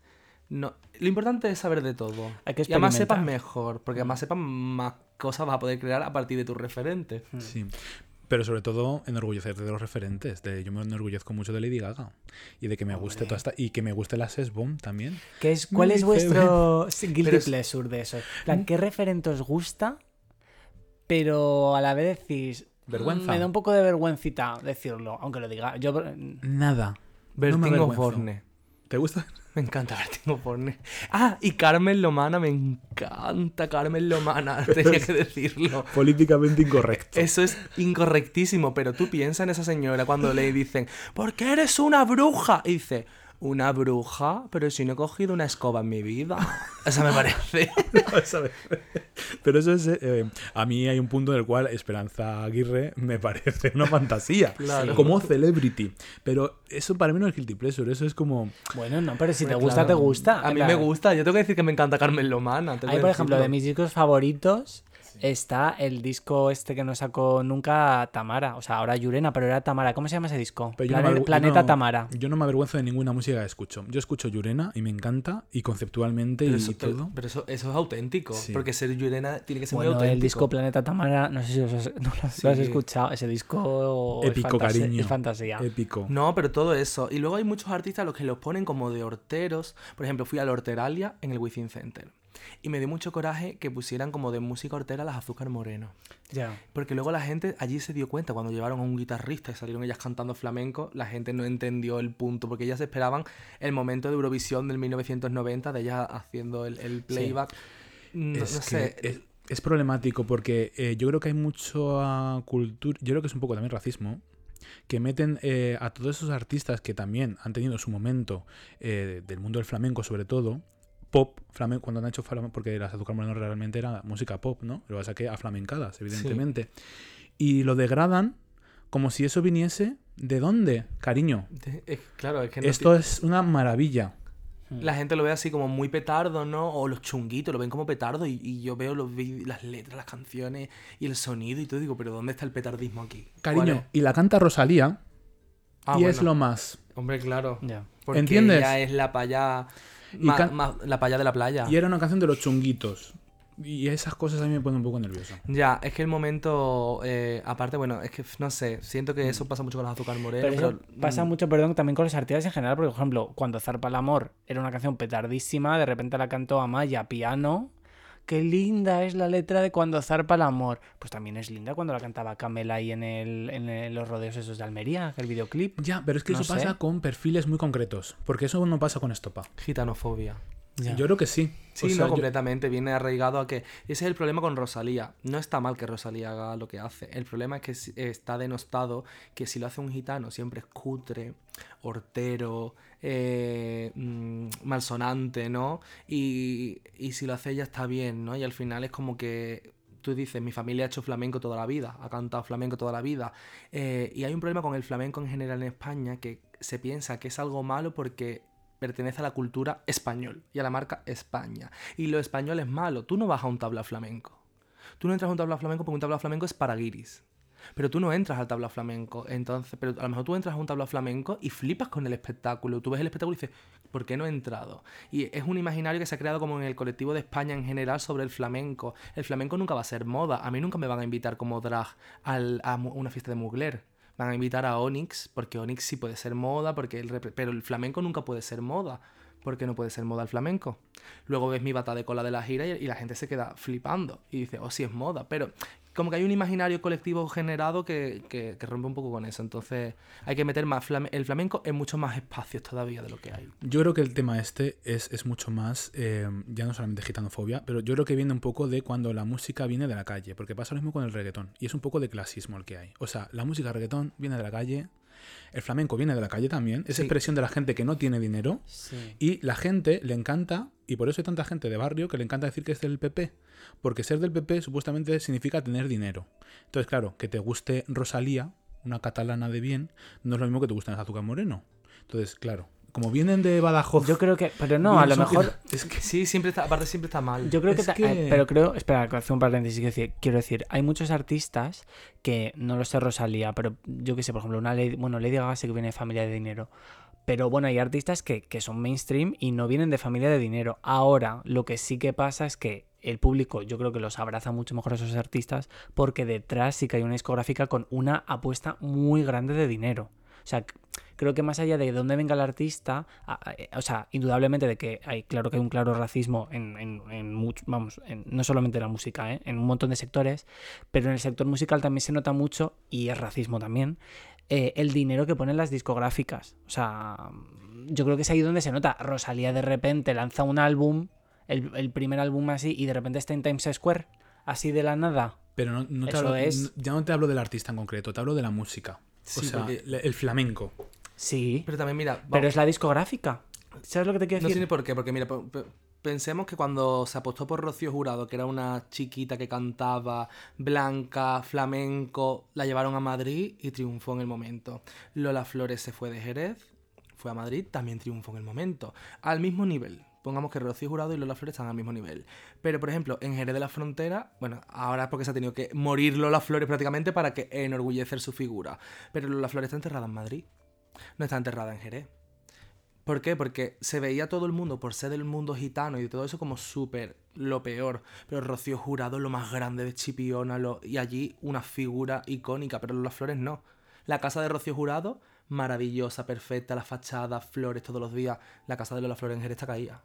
no lo importante es saber de todo. Hay que y además sepas mejor, porque además sepas más cosas vas a poder crear a partir de tus referentes. Sí. Pero sobre todo enorgullecerte de los referentes. De, yo me enorgullezco mucho de Lady Gaga. Y de que me guste toda esta. Y que me guste la Bomb también. ¿Qué es, ¿Cuál Muy es vuestro guilty Pero es- pleasure de eso? Plan, ¿Qué referente os gusta? Pero a la vez decís. Vergüenza. "Mm, Me da un poco de vergüencita decirlo, aunque lo diga. Yo, Nada. Bertín me avergüenzo. ¿Te gusta? Me encanta Bertín Osborne. Ah, y Carmen Lomana, me encanta Carmen Lomana, tenía que decirlo. Políticamente incorrecto. Eso es incorrectísimo, pero tú piensas en esa señora cuando le dicen, ¿por qué eres una bruja? Y dice, ¿una bruja? Pero si no he cogido una escoba en mi vida. Esa me parece. Pero eso es. eh, a mí hay un punto en el cual Esperanza Aguirre me parece una fantasía. Claro. Como celebrity. Pero eso para mí no es guilty pleasure. Eso es como. bueno, no, pero si te gusta, claro. te gusta. A mí me gusta. Yo tengo que decir que me encanta Carmen Lomana. Hay, por ejemplo, de mis discos favoritos está el disco este que no sacó nunca Tamara. O sea, ahora Yurena, pero era Tamara. ¿Cómo se llama ese disco? No Planeta yo no- Tamara. Yo no me avergüenzo de ninguna música que escucho. Yo escucho Yurena y me encanta. Y conceptualmente Pero, y eso, todo. pero eso, eso es auténtico. Sí. Porque ser Yurena tiene que ser muy Bueno, auténtico. el disco Planeta Tamara, no sé si os, has- no lo, Sí. lo has escuchado. Ese disco Épico, cariño. Es fantasía. Épico. No, pero todo eso. Y luego hay muchos artistas a los que los ponen como de horteros. Por ejemplo, fui al Horteralia en el Within Center. Y me dio mucho coraje que pusieran como de música hortera las Azúcar Moreno. Ya. Porque luego la gente allí se dio cuenta cuando llevaron a un guitarrista y salieron ellas cantando flamenco, la gente no entendió el punto, porque ellas esperaban el momento de Eurovisión del 1990 de ellas haciendo el, el playback. No, es no sé. es, es problemático porque eh, yo creo que hay mucha cultura, yo creo que es un poco también racismo, que meten eh, a todos esos artistas que también han tenido su momento eh, del mundo del flamenco sobre todo, pop, flamenco, cuando han hecho flamenco, porque las Azúcar Moreno realmente era música pop, ¿no? Lo que pasa que a flamencadas, evidentemente. Y lo degradan como si eso viniese de dónde, cariño. De- es- claro, es que no Esto es una maravilla. La gente lo ve así como muy petardo, ¿no? O los chunguitos lo ven como petardo y, y yo veo los las letras, las canciones y el sonido y todo. Digo, pero ¿dónde está el petardismo aquí? ¿Cuál Cariño, y la canta Rosalía Ah, y es lo más. Hombre, claro. Ya. Porque ¿Entiendes? ella es la paya... Y ma- can- ma- la paya de la playa. Y era una canción de los chunguitos. Y esas cosas a mí me ponen un poco nervioso. Ya, es que el momento... eh, aparte, bueno, es que no sé, siento que eso pasa mucho con las azúcar moreno. Pero eso pero, pasa mm, mucho, perdón, también con los artistas en general, porque, por ejemplo, cuando Zarpa el Amor era una canción petardísima, de repente la cantó Amaya piano. Qué linda es la letra de Cuando Zarpa el Amor. Pues también es linda cuando la cantaba Camela ahí en, el, en el- los rodeos esos de Almería, el videoclip. Ya, pero es que No eso sé. pasa con perfiles muy concretos. Porque eso no pasa con Estopa. Gitanofobia. Yo creo que sí. Sí, O sea, no, yo- completamente. Viene arraigado a que. Ese es el problema con Rosalía. No está mal que Rosalía haga lo que hace. El problema es que está denostado que si lo hace un gitano siempre es cutre, hortero, eh, mm, malsonante, ¿no? Y, y si lo hace ella está bien, ¿no? Y al final es como que. Tú dices, mi familia ha hecho flamenco toda la vida, ha cantado flamenco toda la vida. Eh, y hay un problema con el flamenco en general en España que se piensa que es algo malo porque pertenece a la cultura español y a la marca España. Y lo español es malo. Tú no vas a un tabla flamenco. Tú no entras a un tabla flamenco porque un tabla flamenco es para guiris. Pero tú no entras al tabla flamenco. Entonces, pero a lo mejor tú entras a un tabla flamenco y flipas con el espectáculo. Tú ves el espectáculo y dices, ¿por qué no he entrado? Y es un imaginario que se ha creado como en el colectivo de España en general sobre el flamenco. El flamenco nunca va a ser moda. A mí nunca me van a invitar como drag al- a una fiesta de Mugler. Van a invitar a Onyx, porque Onyx sí puede ser moda, porque el pero el flamenco nunca puede ser moda. porque no puede ser moda el flamenco? Luego ves mi bata de cola de la gira y, y la gente se queda flipando y dice, oh, sí es moda, pero como que hay un imaginario colectivo generado que, que- rompe un poco con eso. Entonces hay que meter más el flamenco en muchos más espacios todavía de lo que hay. Yo creo que el tema este es, es mucho más, eh, ya no solamente gitanofobia, pero yo creo que viene un poco de cuando la música viene de la calle, porque pasa lo mismo con el reggaetón, y es un poco de clasismo el que hay. O sea, la música reggaetón viene de la calle, El flamenco viene de la calle también, es Sí. expresión de la gente que no tiene dinero Sí. y la gente le encanta, y por eso hay tanta gente de barrio que le encanta decir que es del PP, porque ser del PP supuestamente significa tener dinero. Entonces, claro, que te guste Rosalía, una catalana de bien, no es lo mismo que te guste Azúcar Moreno. Entonces, claro, como vienen de Badajoz... Yo creo que, pero no, a lo mejor Es que... Sí, siempre está, aparte siempre está mal. Yo creo que, Es que- eh, Pero creo. Espera, hacer un paréntesis. Quiero decir, quiero decir, hay muchos artistas que no lo sé Rosalía, pero yo que sé, por ejemplo, una Lady, bueno, Lady Gaga sí que viene de familia de dinero. Pero bueno, hay artistas que, que son mainstream y no vienen de familia de dinero. Ahora, lo que sí que pasa es que el público, yo creo que los abraza mucho mejor a esos artistas porque detrás sí que hay una discográfica con una apuesta muy grande de dinero. O sea, creo que más allá de dónde venga el artista, eh, o sea, indudablemente de que hay, claro que hay un claro racismo en, en, vamos, en- no solamente en la música, ¿eh? en un montón de sectores, pero en el sector musical también se nota mucho, y es racismo también, eh, el dinero que ponen las discográficas. O sea, yo creo que es ahí donde se nota. Rosalía de repente lanza un álbum, el, el primer álbum así, y de repente está en Times Square, así de la nada. Pero no, no te Eso hablo, es. ya no te hablo del artista en concreto, te hablo de la música. O Sí, sea, porque- le- el flamenco. Sí, Pero también, mira, pero es la discográfica. ¿Sabes lo que te quiero no sé decir? ni por qué, porque mira, pe- pe- pensemos que cuando se apostó por Rocío Jurado, que era una chiquita que cantaba blanca, flamenco, la llevaron a Madrid y triunfó en el momento. Lola Flores se fue de Jerez, fue a Madrid, también triunfó en el momento. Al mismo nivel. Pongamos que Rocío Jurado y Lola Flores están al mismo nivel. Pero, por ejemplo, en Jerez de la Frontera, bueno, ahora es porque se ha tenido que morir Lola Flores prácticamente para que enorgullecer su figura. Pero Lola Flores está enterrada en Madrid. No está enterrada en Jerez. ¿Por qué? Porque se veía todo el mundo, por ser del mundo gitano y de todo eso, como súper lo peor. Pero Rocío Jurado, lo más grande de Chipiona, y allí una figura icónica, pero las flores no. La casa de Rocío Jurado, maravillosa, perfecta, las fachadas, flores todos los días. La casa de Lola Flores en Jerez está caída.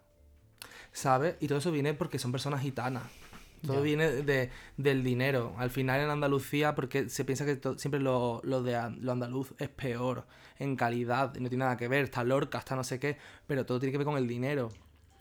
¿Sabes? Y todo eso viene porque son personas gitanas. Todo viene de, del dinero. Al final en Andalucía, porque se piensa que to- siempre lo, lo de lo andaluz es peor en calidad, y no tiene nada que ver, está Lorca, está no sé qué, pero todo tiene que ver con el dinero.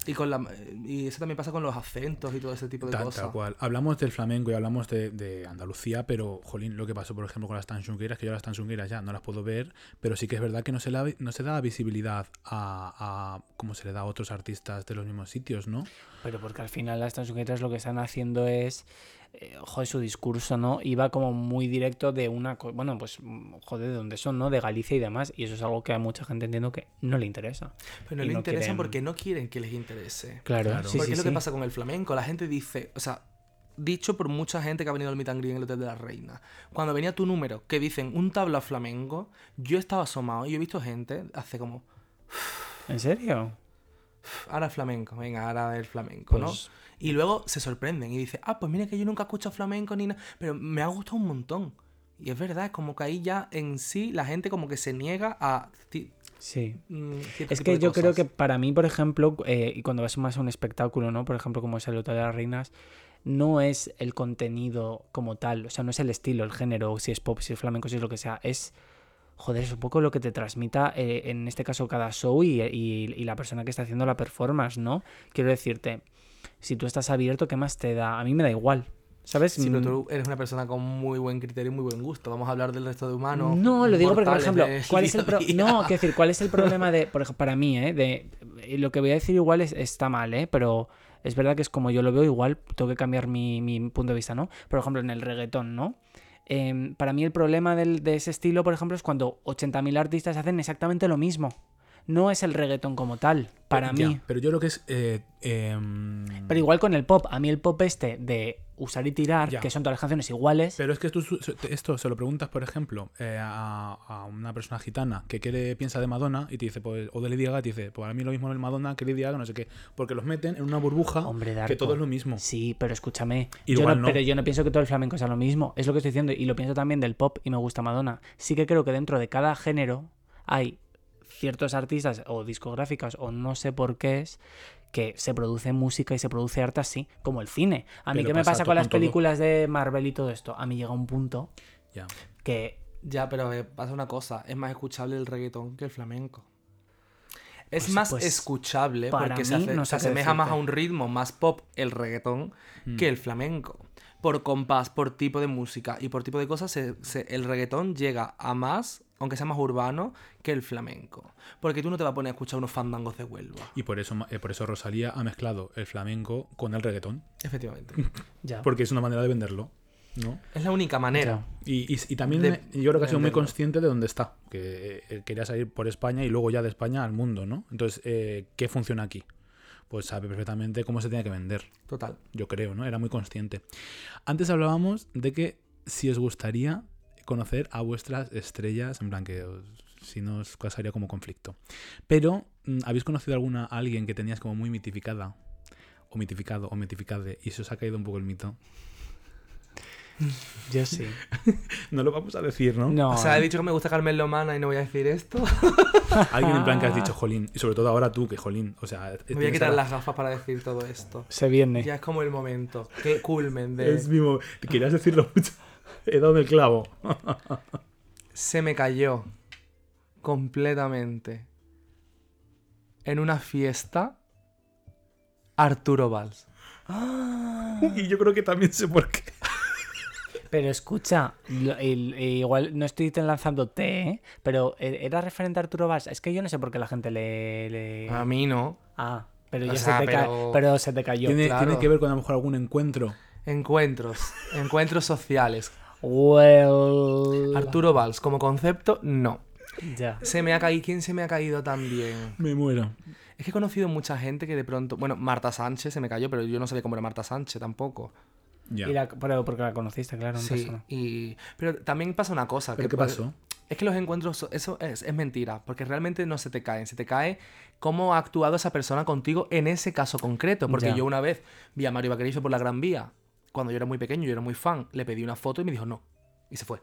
Y con la y eso también pasa con los acentos y todo ese tipo de Tal, cosas. tal cual. Hablamos del flamenco y hablamos de, de Andalucía, pero, jolín, lo que pasó, por ejemplo, con las tanchungueras, que yo las tanchungueras ya no las puedo ver, pero sí que es verdad que no se, la- no se da visibilidad a, a como se le da a otros artistas de los mismos sitios, ¿no? Pero porque al final las transsujetas lo que están haciendo es, eh, joder, su discurso, ¿no? Iba como muy directo de una, bueno, pues, joder, de dónde son, ¿no? De Galicia y demás. Y eso es algo que a mucha gente entiendo que no le interesa. Pero no le no quieren- porque no quieren que les interese. Claro, Claro. sí, porque sí, es lo que pasa con el flamenco. La gente dice, o sea, dicho por mucha gente que ha venido al meet and greet en el Hotel de la Reina. Cuando venía tu número, que dicen un tabla flamenco, yo estaba asomado y he visto gente hace como, ¿En serio? Ahora flamenco, venga, ahora el flamenco, ¿no? Pues- Y luego se sorprenden y dicen, ah, pues mira que yo nunca he escuchado flamenco ni nada, pero me ha gustado un montón. Y es verdad, es como que ahí ya en sí la gente como que se niega a... Sí. mm, Es que yo creo que para mí, por ejemplo, eh, y cuando vas más a un espectáculo, ¿no? Por ejemplo, como es el Hotel de las Reinas, no es el contenido como tal, o sea, no es el estilo, el género, si es pop, si es flamenco, si es lo que sea, es, joder, es un poco lo que te transmita, eh, en este caso, cada show y, y- y la persona que está haciendo la performance, ¿no? Quiero decirte, si tú estás abierto, ¿qué más te da? A mí me da igual, ¿sabes? Sí, pero Mm, tú eres una persona con muy buen criterio y muy buen gusto. Vamos a hablar del resto de humanos. No, lo digo porque, por ejemplo, ¿cuál es el pro-. No, quiero decir, ¿cuál es el problema de, por ejemplo, para mí, eh, de eh, lo que voy a decir igual es, está mal, eh, pero es verdad que es como yo lo veo igual, tengo que cambiar mi, mi punto de vista, ¿no? Por ejemplo, en el reggaetón, ¿no? Em, para mí el problema del- de ese estilo, por ejemplo, es cuando 80.000 artistas hacen exactamente lo mismo. No es el reggaetón como tal, para Ya, mí. Pero yo creo que es... eh, em, Pero igual con el pop, a mí el pop este de usar y tirar, Ya. que son todas las canciones iguales, Pero es que tú esto se lo preguntas, por ejemplo, eh, a, a una persona gitana que quiere, piensa de Madonna y te dice, pues, o de Lady Gaga, te dice, pues a mí lo mismo el Madonna que Lady Gaga, no sé qué, porque los meten en una burbuja Hombre, que todo es lo mismo. Sí, pero escúchame. Igual yo no. Pero yo no pienso que todo el flamenco sea lo mismo. Es lo que estoy diciendo. Y lo pienso también del pop y me gusta Madonna. Sí que creo que dentro de cada género hay ciertos artistas o discográficas o no sé por qué es que se produce música y se produce arte así, como el cine. A mí Pero qué me pasa con las todo. películas de Marvel y todo esto. A mí llega un punto Ya. que Ya, pero eh, pasa una cosa, es más escuchable el reggaetón que el flamenco. Es Pues- más pues, escuchable para porque se, mí hace- no se asemeja más a un ritmo más pop el reggaetón Mm. que el flamenco. Por compás, por tipo de música y por tipo de cosas, se- se- el reggaetón llega a más, aunque sea más urbano, que el flamenco. Porque tú no te vas a poner a escuchar unos fandangos de Huelva. Y por eso, eh, por eso Rosalía ha mezclado el flamenco con el reggaetón. Efectivamente. Ya. Porque es una manera de venderlo, ¿no? Es la única manera. Y, y- y también De yo creo que ha sido muy consciente de dónde está. Que eh, quería salir por España y luego ya de España al mundo, ¿no? Entonces, eh, ¿qué funciona aquí? Pues sabe perfectamente cómo se tiene que vender. Total. Yo creo, ¿no? Era muy consciente. Antes hablábamos de que si os gustaría conocer a vuestras estrellas, en plan que si no os causaría como conflicto. Pero, mm, ¿habéis conocido alguna a alguien que tenías como muy mitificada? O mitificado, o mitificade, y se os ha caído un poco el mito. Yo sí. No lo vamos a decir, ¿no? No. O sea, he dicho que me gusta Carmen Lomana y no voy a decir esto. Alguien en plan que has dicho, jolín, y sobre todo ahora tú, que jolín, o sea... Me voy a quitar las gafas para decir todo esto. Se viene. Ya es como el momento. Qué culmen de... Es mismo, querías decirlo mucho. He dado el clavo. Se me cayó completamente en una fiesta Arturo Valls. y yo creo que también sé por qué. Pero escucha, lo- el- e igual no estoy te lanzando té, ¿eh? pero eh, era referente a Arturo Valls. Es que yo no sé por qué la gente le. le- A mí no. Ah, pero O ya sea, se te ca- pero- pero se te cayó. Tiene, claro. tiene que ver con a lo mejor algún encuentro. Encuentros. encuentros sociales. Well. Arturo Valls, como concepto, no. Ya. Se me ha caído. ¿Quién se me ha caído también? Me muero. Es que he conocido mucha gente que de pronto. Bueno, Marta Sánchez se me cayó, pero yo no sabía cómo era Marta Sánchez tampoco. Ya. Y la- pero porque la conociste, claro, en Sí, persona. y... Pero también pasa una cosa. ¿Pero que qué pasó? Es que los encuentros, eso es, es mentira, porque realmente no se te caen, se te cae cómo ha actuado esa persona contigo en ese caso concreto. Porque Ya. yo una vez vi a Mario Vaquerizo por la Gran Vía, cuando yo era muy pequeño, yo era muy fan, le pedí una foto y me dijo no, y se fue.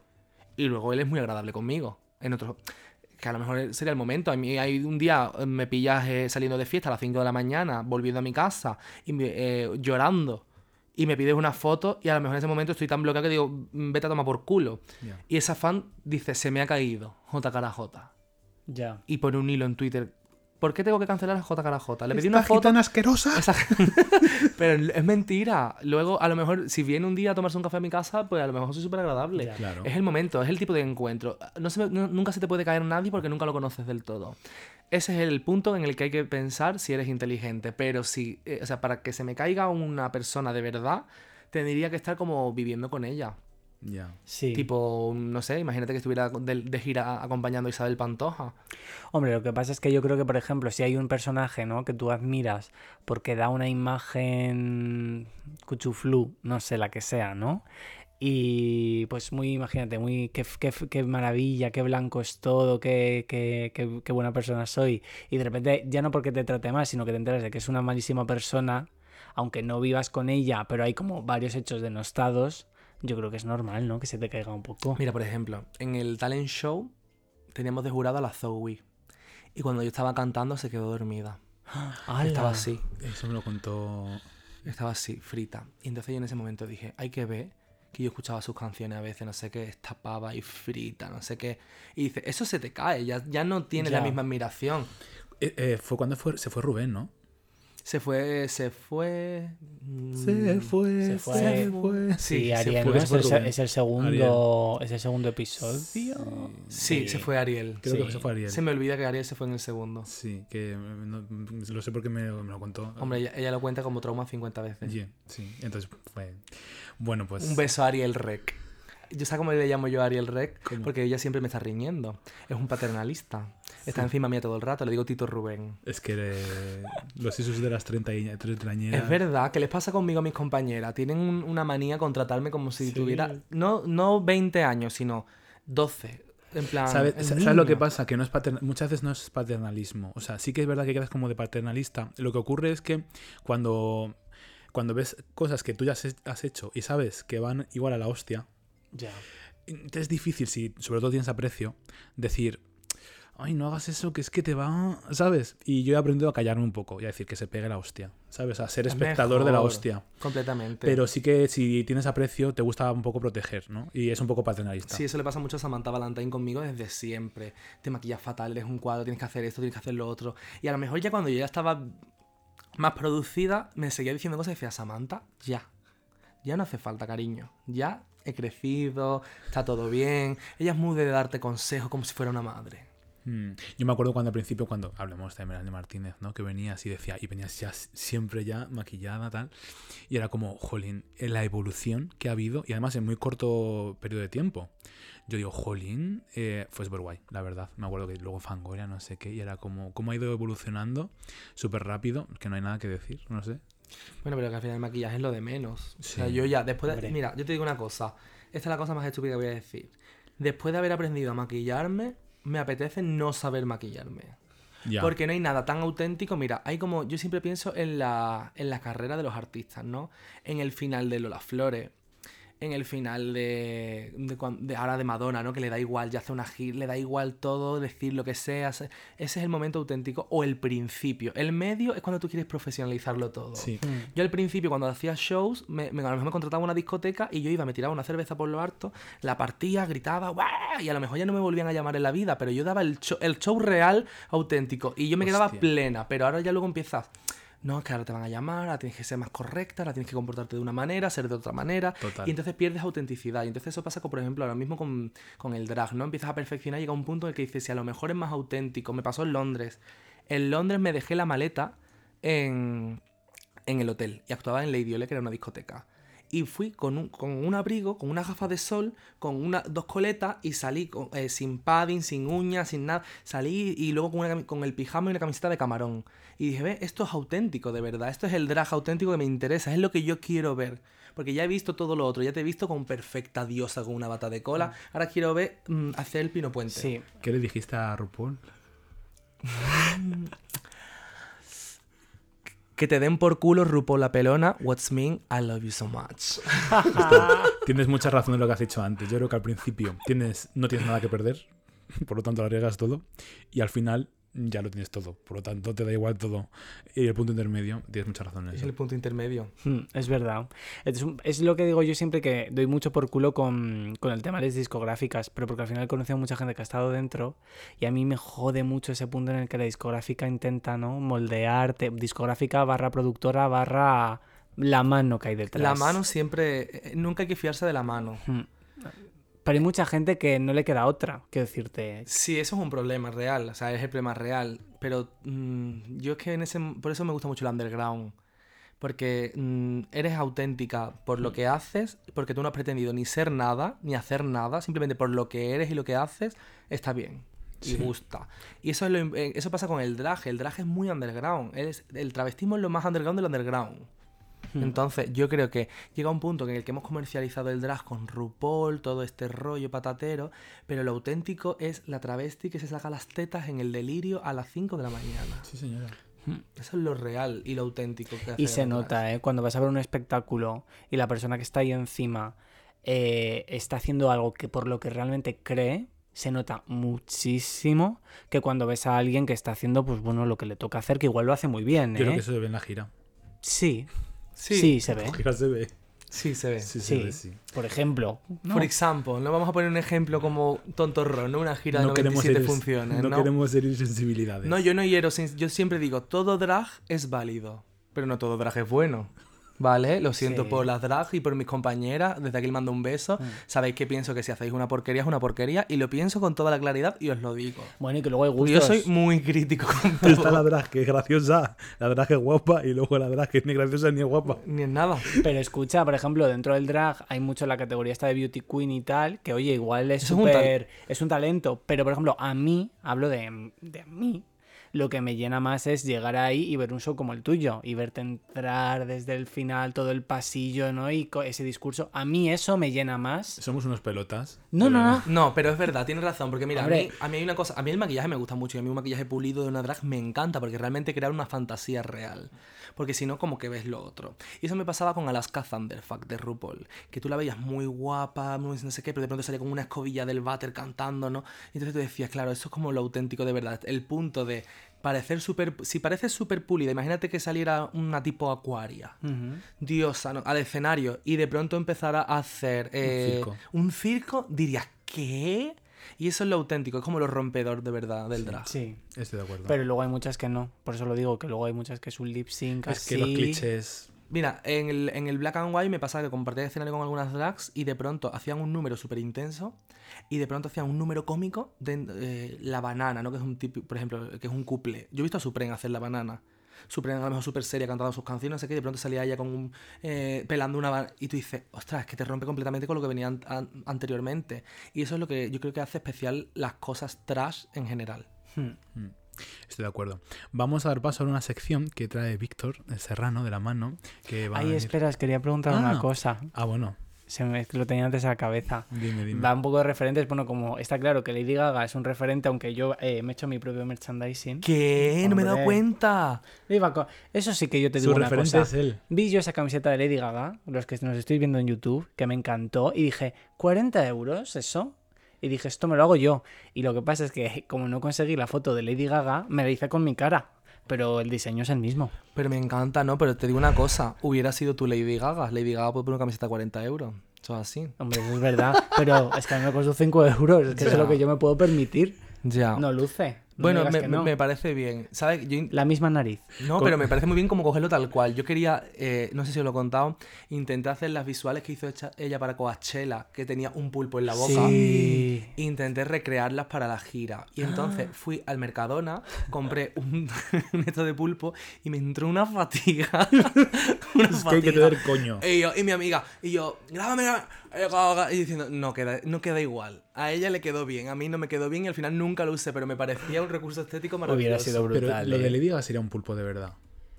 Y luego él es muy agradable conmigo, en otros... Que a lo mejor sería el momento. A mí hay un día eh, me pillas eh, saliendo de fiesta a las 5 de la mañana, volviendo a mi casa, y me- eh, llorando, y me pides una foto, y a lo mejor en ese momento estoy tan bloqueado que digo, "Mm, vete a tomar por culo. Y esa fan dice, se me ha caído, J cara J. Ya. Y pone un hilo en Twitter. ¿Por qué tengo que cancelar a J cara J? Le pedí una foto. asquerosa. Esa- Pero es mentira. Luego, a lo mejor, si viene un día a tomarse un café a mi casa, pues a lo mejor soy súper agradable. Claro. Es el momento, es el tipo de encuentro. No se me- no- nunca se te puede caer nadie porque nunca lo conoces del todo. Ese es el punto en el que hay que pensar si eres inteligente. Pero si, eh, o sea, para que se me caiga una persona de verdad, tendría que estar como viviendo con ella. Ya. Sí. Tipo, no sé, imagínate que estuviera de, de gira acompañando a Isabel Pantoja. Hombre, lo que pasa es que yo creo que, por ejemplo, si hay un personaje, ¿no? Que tú admiras porque da una imagen cuchuflú, no sé, la que sea, ¿no? Y pues muy, imagínate, muy, qué, qué- qué maravilla, qué blanco es todo, qué, qué- qué- qué buena persona soy. Y de repente, ya no porque te trate mal, sino que te enteras de que es una malísima persona, aunque no vivas con ella, pero hay como varios hechos denostados, yo creo que es normal, ¿no? Que se te caiga un poco. Mira, por ejemplo, en el talent show teníamos de jurado a la Zoe. Y cuando yo estaba cantando se quedó dormida. ¡Hala! Estaba así, Eso me lo contó. estaba así, frita. Y entonces yo en ese momento dije, hay que ver que yo escuchaba sus canciones a veces, no sé qué, estapaba y frita, no sé qué. Y dice, eso se te cae, ya, ya no tiene la misma admiración. Eh, eh, fue cuando fue, se fue Rubén, ¿no? Se fue, se fue... mm, fue, se fue. fue. Sí, Sí, se Ariel, fue, ¿no? se es, el, se- Rubén. es el segundo, es el segundo episodio. Sí, se fue Ariel. Creo Sí. que se fue Ariel. Se me olvida que Ariel se fue en el segundo. Sí, que no- lo sé porque me, me lo contó. Hombre, ella, ella lo cuenta como trauma 50 veces. Yeah, sí, entonces fue. Bueno, pues. Un beso a Ariel Rec. Yo sé cómo le llamo yo a Ariel Rec, ¿Cómo? porque ella siempre me está riñendo. Es un paternalista. Está encima mía todo el rato. Le digo Tito Rubén. Es que los isos de las 30 treintañeras. Es verdad, ¿qué les pasa conmigo a mis compañeras? Tienen un- una manía con tratarme como si Sí. tuviera no, no 20 años, sino 12. En plan. ¿Sabes, el ¿sabes lo que pasa? Que no es patern- muchas veces no es paternalismo. O sea, sí que es verdad que quedas como de paternalista. Lo que ocurre es que cuando, cuando ves cosas que tú ya has has hecho y sabes que van igual a la hostia, Ya. te es difícil, si sobre todo tienes aprecio, decir, ay, no hagas eso, que es que te va, ¿sabes? Y yo he aprendido a callarme un poco y a decir que se pegue la hostia, ¿sabes? A ser Es espectador de la hostia. Completamente. Pero sí que si tienes aprecio, te gusta un poco proteger, ¿no? Y es un poco paternalista. Sí, eso le pasa mucho a Samantha Valentine conmigo desde siempre. Te maquillas fatal, eres un cuadro, tienes que hacer esto, tienes que hacer lo otro. Y a lo mejor ya cuando yo ya estaba más producida, me seguía diciendo cosas y decía, Samantha, ya. Ya no hace falta, cariño. Ya he crecido, está todo bien. Ella es muy de darte consejos como si fuera una madre. Mm. Yo me acuerdo cuando al principio, cuando hablemos de Melanie Martínez, ¿no? Que venías y decía, y venías ya siempre ya maquillada, tal. Y era como, jolín, en la evolución que ha habido, y además en muy corto periodo de tiempo. Yo digo, jolín, eh, fue súper la verdad. Me acuerdo que luego Fangoria, no sé qué, y era como, cómo ha ido evolucionando súper rápido, que no hay nada que decir, no sé. Bueno, pero que al final el maquillaje es lo de menos. O sea, yo ya, después de... Hombre. Mira, yo te digo una cosa. Esta es la cosa más estúpida que voy a decir. Después de haber aprendido a maquillarme, me apetece no saber maquillarme. Ya. Porque no hay nada tan auténtico. Mira, hay como. Yo siempre pienso en la, en la carrera de los artistas, ¿no? En el final de Lola Flores. En el final de, de, de ahora de Madonna, ¿no? Que le da igual, ya hace una gira, le da igual todo, decir lo que sea. se- Ese es el momento auténtico. O el principio. El medio es cuando tú quieres profesionalizarlo todo. Sí. Yo al principio, cuando hacía shows, me, me- a lo mejor me contrataba una discoteca y yo iba, me tiraba una cerveza por lo harto, la partía, gritaba. Y a lo mejor ya no me volvían a llamar en la vida, pero yo daba el show, el show real, auténtico. Y yo me quedaba plena, pero ahora ya luego empiezas. No, es que ahora te van a llamar, ahora tienes que ser más correcta, ahora tienes que comportarte de una manera, ser de otra manera. Total. Y entonces pierdes autenticidad. Y entonces eso pasa, con, por ejemplo, ahora mismo con, con el drag, ¿no? Empiezas a perfeccionar y llega un punto en el que dices, si a lo mejor es más auténtico. Me pasó en Londres. En Londres me dejé la maleta en, en el hotel y actuaba en Lady Ole, que era una discoteca. Y fui con un, con un abrigo, con una gafa de sol, con una, dos coletas y salí con- eh, sin padding, sin uñas, sin nada. Salí y luego con, una con el pijama y una camiseta de camarón. Y dije, ve, esto es auténtico, de verdad. Esto es el drag auténtico que me interesa, es lo que yo quiero ver. Porque ya he visto todo lo otro, ya te he visto con perfecta diosa con una bata de cola. Ahora quiero ver mm, hacer el pino puente. Sí. ¿Qué le dijiste a RuPaul? Que te den por culo RuPaul la pelona. What's mean? I love you so much. Tienes mucha razón en lo que has dicho antes. Yo creo que al principio tienes, no tienes nada que perder, por lo tanto lo arriesgas todo, y al final ya lo tienes todo, por lo tanto te da igual todo. Y el punto intermedio, tienes mucha razón en Es el punto intermedio. Mm, Es verdad. Es, es lo que digo yo siempre que doy mucho por culo con, con el tema de las discográficas, pero porque al final he conocido a mucha gente que ha estado dentro y a mí me jode mucho ese punto en el que la discográfica intenta ¿no? moldearte, discográfica barra productora barra la mano que hay detrás. La mano siempre. eh, Nunca hay que fiarse de la mano. Mm. Pero hay mucha gente que no le queda otra, quiero decirte. Sí, eso es un problema real. O sea, es el problema real. Pero mm, yo es que en ese. Por eso me gusta mucho el underground. Porque mm, eres auténtica por lo que haces, porque tú no has pretendido ni ser nada, ni hacer nada, simplemente por lo que eres y lo que haces, está bien. Y Sí. gusta. Y eso, es lo eh, eso pasa con el drag. El drag es muy underground. Es- el travestismo es lo más underground del underground. Entonces, yo creo que llega un punto en el que hemos comercializado el drag con RuPaul, todo este rollo patatero, pero lo auténtico es la travesti que se saca las tetas en el delirio a las 5 de la mañana. Sí, señora. Eso es lo real y lo auténtico que hace Y se nota, ¿eh? Cuando vas a ver un espectáculo y la persona que está ahí encima eh, está haciendo algo que por lo que realmente cree, se nota muchísimo que cuando ves a alguien que está haciendo, pues bueno, lo que le toca hacer, que igual lo hace muy bien, Yo creo ¿eh? que eso se ve en la gira. Sí, Sí, sí, sí, se ve. Se ve. se ve. Sí, se Sí. ve, sí. Por ejemplo, ¿no? Por example, no vamos a poner un ejemplo como tontorro, ¿no? Una gira No de queremos, 97 herir, funciones, no ¿no? queremos herir sensibilidades. No, yo no hiero, yo siempre digo, todo drag es válido, pero no todo drag es bueno. ¿Vale? Lo siento Sí. por las drag y por mis compañeras. Desde aquí les mando un beso. Mm. Sabéis que pienso que si hacéis una porquería es una porquería y lo pienso con toda la claridad y os lo digo. Bueno, y que luego hay gustos. yo soy muy crítico con Está la todo. drag que es graciosa, la drag que es guapa y luego la drag que es ni graciosa ni es guapa. Ni en nada. Pero escucha, por ejemplo, dentro del drag hay mucho la categoría esta de beauty queen y tal, que oye, igual es es súper... Es un talento, pero por ejemplo, a mí, hablo de, de a mí, Lo que me llena más es llegar ahí y ver un show como el tuyo y verte entrar desde el final, todo el pasillo, ¿no? Y ese discurso. A mí eso me llena más. Somos unos pelotas. No, no, no. No, pero es verdad, tienes razón, porque mira, a mí, a mí hay una cosa, a mí el maquillaje me gusta mucho y a mí un maquillaje pulido de una drag me encanta porque realmente crea una fantasía real, porque si no como que ves lo otro. Y eso me pasaba con Alaska Thunderfuck de RuPaul, que tú la veías muy guapa, muy no sé qué, pero de pronto salía con una escobilla del váter cantando, ¿no? Y entonces tú decías, claro, eso es como lo auténtico de verdad, el punto de parecer súper, si pareces súper pulida, imagínate que saliera una tipo acuaria Ujú. diosa ¿no? al escenario y de pronto empezara a hacer eh, circo. un circo, dirías, ¿qué? Y eso es lo auténtico, es como lo rompedor de verdad del drag. Sí. Estoy de acuerdo. Pero luego hay muchas que no. Por eso lo digo, que luego hay muchas que es un lip sync es así. que los clichés. Mira, en el, en el Black and White me pasaba que compartía escenario con algunas drags y de pronto hacían un número súper intenso y de pronto hacían un número cómico de eh, la banana, ¿no? Que es un tipo, por ejemplo, que es un couple. Yo he visto a Supreme hacer la banana. Supreme a lo mejor súper seria cantando sus canciones, no sé qué, y de pronto salía ella con un, eh, pelando una banana y tú dices, ostras, es que te rompe completamente con lo que venía an- an- anteriormente. Y eso es lo que yo creo que hace especial las cosas trash en general. Hmm. Estoy de acuerdo. Vamos a dar paso a una sección que trae Víctor, el serrano, de la mano. Que va a Ay, venir- esperas, quería preguntar Ah. una cosa. Ah, bueno. Se me, lo tenía antes a la cabeza. Dime, dime. Va un poco de referentes. Bueno, como está claro que Lady Gaga es un referente, aunque yo eh, me he hecho mi propio merchandising. ¿Qué? No me he dado cuenta. Eso sí que yo te Su digo una referente cosa. es él. Vi yo esa camiseta de Lady Gaga, los que nos estáis viendo en YouTube, que me encantó, y dije, ¿40 euros eso? Y dije, esto me lo hago yo. Y lo que pasa es que, como no conseguí la foto de Lady Gaga, me la hice con mi cara. Pero el diseño es el mismo. Pero me encanta, ¿no? Pero te digo una cosa, hubiera sido tu Lady Gaga. Lady Gaga puede poner una camiseta a 40 euros. Eso es así. Hombre, eso es verdad. Pero es que a mí me costó 5 euros. Es que eso es Ya. lo que yo me puedo permitir. Ya. No luce. No bueno, me, que no. me parece bien. In- La misma nariz. No, pero me parece muy bien como cogerlo tal cual. Yo quería, eh, no sé si os lo he contado, intenté hacer las visuales que hizo ella para Coachella, que tenía un pulpo en la boca. Sí. Intenté recrearlas para la gira. Y entonces fui al Mercadona, compré un, un esto de pulpo y me entró una fatiga. una Es que hay que tener coño. Y, yo, y mi amiga, y yo, grábame, grábame", y diciendo, no queda, no queda igual. A ella le quedó bien, a mí no me quedó bien y al final nunca lo usé, pero me parecía un recurso estético maravilloso. Hubiera sido Pero brutal. lo de eh. Lady Gaga sería un pulpo de verdad.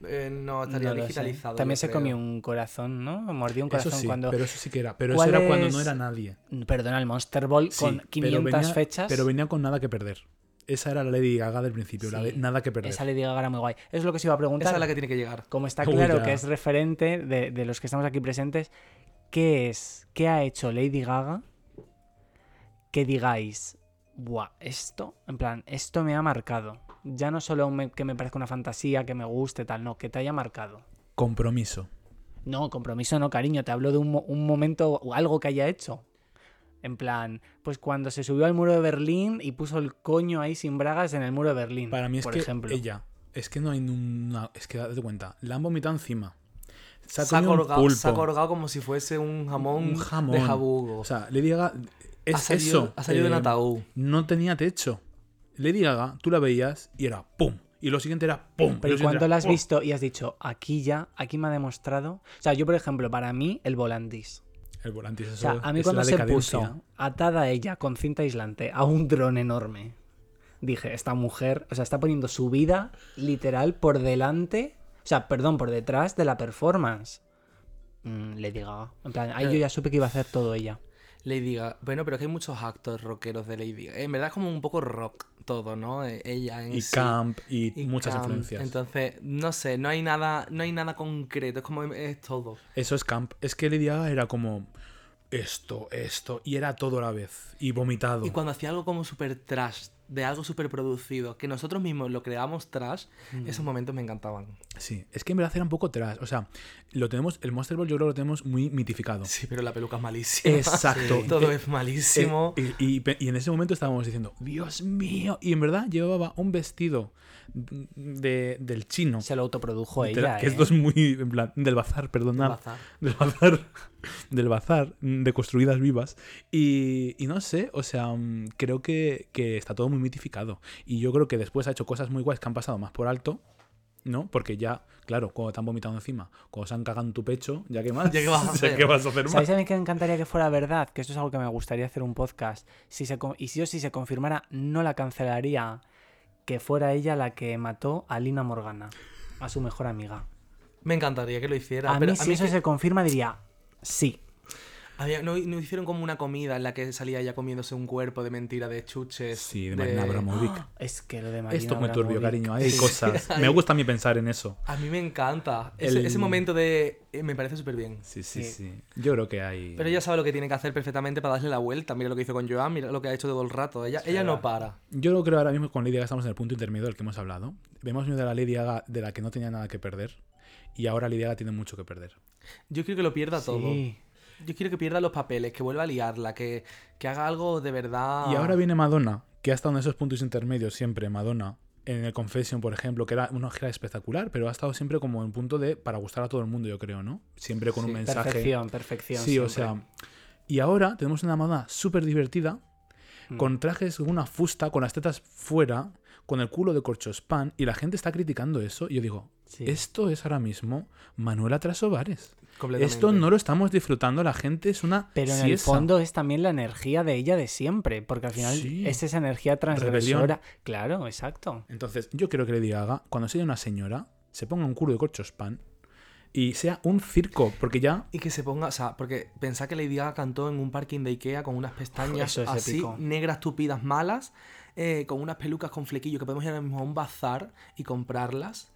Eh, no, estaría No digitalizado. También se creo. comió un corazón, ¿no? Mordió un Eso corazón sí, cuando. pero eso sí que era. Pero eso ¿Cuál era cuando no era nadie. Perdona, el Monster Ball Sí, con pero 500 venía- fechas. Pero venía con nada que perder. Esa era la Lady Gaga del principio, la de nada que perder. Esa Lady Gaga era muy guay. Es lo que se iba a preguntar. Esa es la que tiene que llegar. Como está claro que es referente de, de los que estamos aquí presentes, ¿qué es? ¿Qué ha hecho Lady Gaga que digáis, buah, esto, en plan, esto me ha marcado? Ya no solo me- que me parezca una fantasía, que me guste, tal, no, que te haya marcado. Compromiso. No, compromiso no, cariño, te hablo de un momento o algo que haya hecho. En plan, pues cuando se subió al muro de Berlín y puso el coño ahí sin bragas en el muro de Berlín. Para mí es por que ejemplo. ella. Es que no hay una. Es que date cuenta. La han vomitado encima. Se ha Se ha, comido un colgado, pulpo. se ha colgado como si fuese un jamón, Un jamón. de jabugo. O sea, Lady Gaga. Es ha salido, eso. ha salido de un eh, ataúd. No tenía techo. Lady Gaga, tú la veías y era ¡pum! Y lo siguiente era ¡pum! Pero lo cuando era la has ¡pum! visto y has dicho, aquí ya, aquí me ha demostrado. O sea, yo, por ejemplo, para mí, el volantis. El volante, eso O sea, a mí es cuando la se decadencia. puso atada ella con cinta aislante a un dron enorme, dije, esta mujer, o sea, está poniendo su vida literal por delante, sea, perdón, por detrás de la performance. Mm, Lady Gaga. En plan, ahí yo ya supe que iba a hacer todo ella. Lady Gaga. Bueno, pero es que hay muchos actos rockeros de Lady Gaga. En verdad es como un poco rock todo, ¿no? Eh, Ella en Y sí. camp y, Y muchas camp. influencias. Entonces, no sé, no hay nada, no hay nada concreto, es como es todo. Eso es camp. Es que Lady Gaga era como esto, esto, y era todo a la vez. Y vomitado. Y cuando hacía algo como súper trash, de algo súper producido, que nosotros mismos lo creamos trash, Mm. esos momentos me encantaban. Sí, es que en verdad era un poco trash. O sea, lo tenemos, el Monster Ball yo creo que lo tenemos muy mitificado. Sí, pero la peluca es malísima. Exacto. Todo Eh, es malísimo. Eh, y, y en ese momento estábamos diciendo, Dios mío. Y en verdad llevaba un vestido de, del chino. Se lo autoprodujo ella. que ¿eh? esto es muy, en plan, del bazar, perdonad. Bazar. Del bazar. Del bazar de construidas vivas. Y, y no sé, o sea, mm, creo que, que está todo muy mitificado. Y yo creo que después ha hecho cosas muy guays que han pasado más por alto. ¿No? Porque ya, claro, cuando te han vomitado encima, cuando se han cagado en tu pecho, ya que más. Ya que vas a Ya hacer. que vas a hacer más. ¿Sabéis a mí que me encantaría que fuera verdad? Que esto es algo que me gustaría hacer un podcast. Si se, y si yo si se confirmara, no la cancelaría. Que fuera ella la que mató a Lina Morgana, a su mejor amiga. Me encantaría que lo hiciera. A pero mí, a si mí eso que se confirma, diría sí. Había- no, no hicieron como una comida en la que salía ella comiéndose un cuerpo de mentira de chuches. Sí, de Marina Abramovic. Es que lo de Marina Esto es muy turbio, cariño. Hay Sí. cosas. Me gusta a mí pensar en eso. A mí me encanta. Ese, El- ese momento de... eh, me parece súper bien. Sí, sí, Sí. sí. Yo creo que hay. Pero ella sabe lo que tiene que hacer perfectamente para darle la vuelta. Mira lo que hizo con Joan, mira lo que ha hecho todo el rato. Ella, ella no para. Yo lo creo ahora mismo con Lady Gaga estamos en el punto intermedio del que hemos hablado. Vemos de la Lady Gaga de la que no tenía nada que perder. Y ahora Lady Gaga tiene mucho que perder. Yo quiero que lo pierda todo. Yo quiero que pierda los papeles, que vuelva a liarla, que, que haga algo de verdad. Y ahora viene Madonna, que ha estado en esos puntos intermedios siempre, Madonna. En el Confession, por ejemplo, que era una gira espectacular, pero ha estado siempre como en punto de para gustar a todo el mundo, yo creo, ¿no? Siempre con Sí, un mensaje. Perfección, perfección. Sí, o sea. Y ahora tenemos una Madonna súper divertida, Mm. con trajes con una fusta, con las tetas fuera, con el culo de corchospán, y la gente está criticando eso. Y yo digo, Sí. esto es ahora mismo Manuela Trasovares. Esto no lo estamos disfrutando, la gente es una. Pero en el fondo es también la energía de ella de siempre, porque al final Sí. es esa energía transgresora. Claro, exacto. Entonces, yo quiero que Lady Gaga, cuando sea una señora, se ponga un culo de corchospán y sea un circo, porque ya. Y que se ponga, o sea, porque pensá que Lady Gaga cantó en un parking de Ikea con unas pestañas es así, épico. negras, tupidas, malas, eh, con unas pelucas con flequillo que podemos ir ahora mismo a un bazar y comprarlas.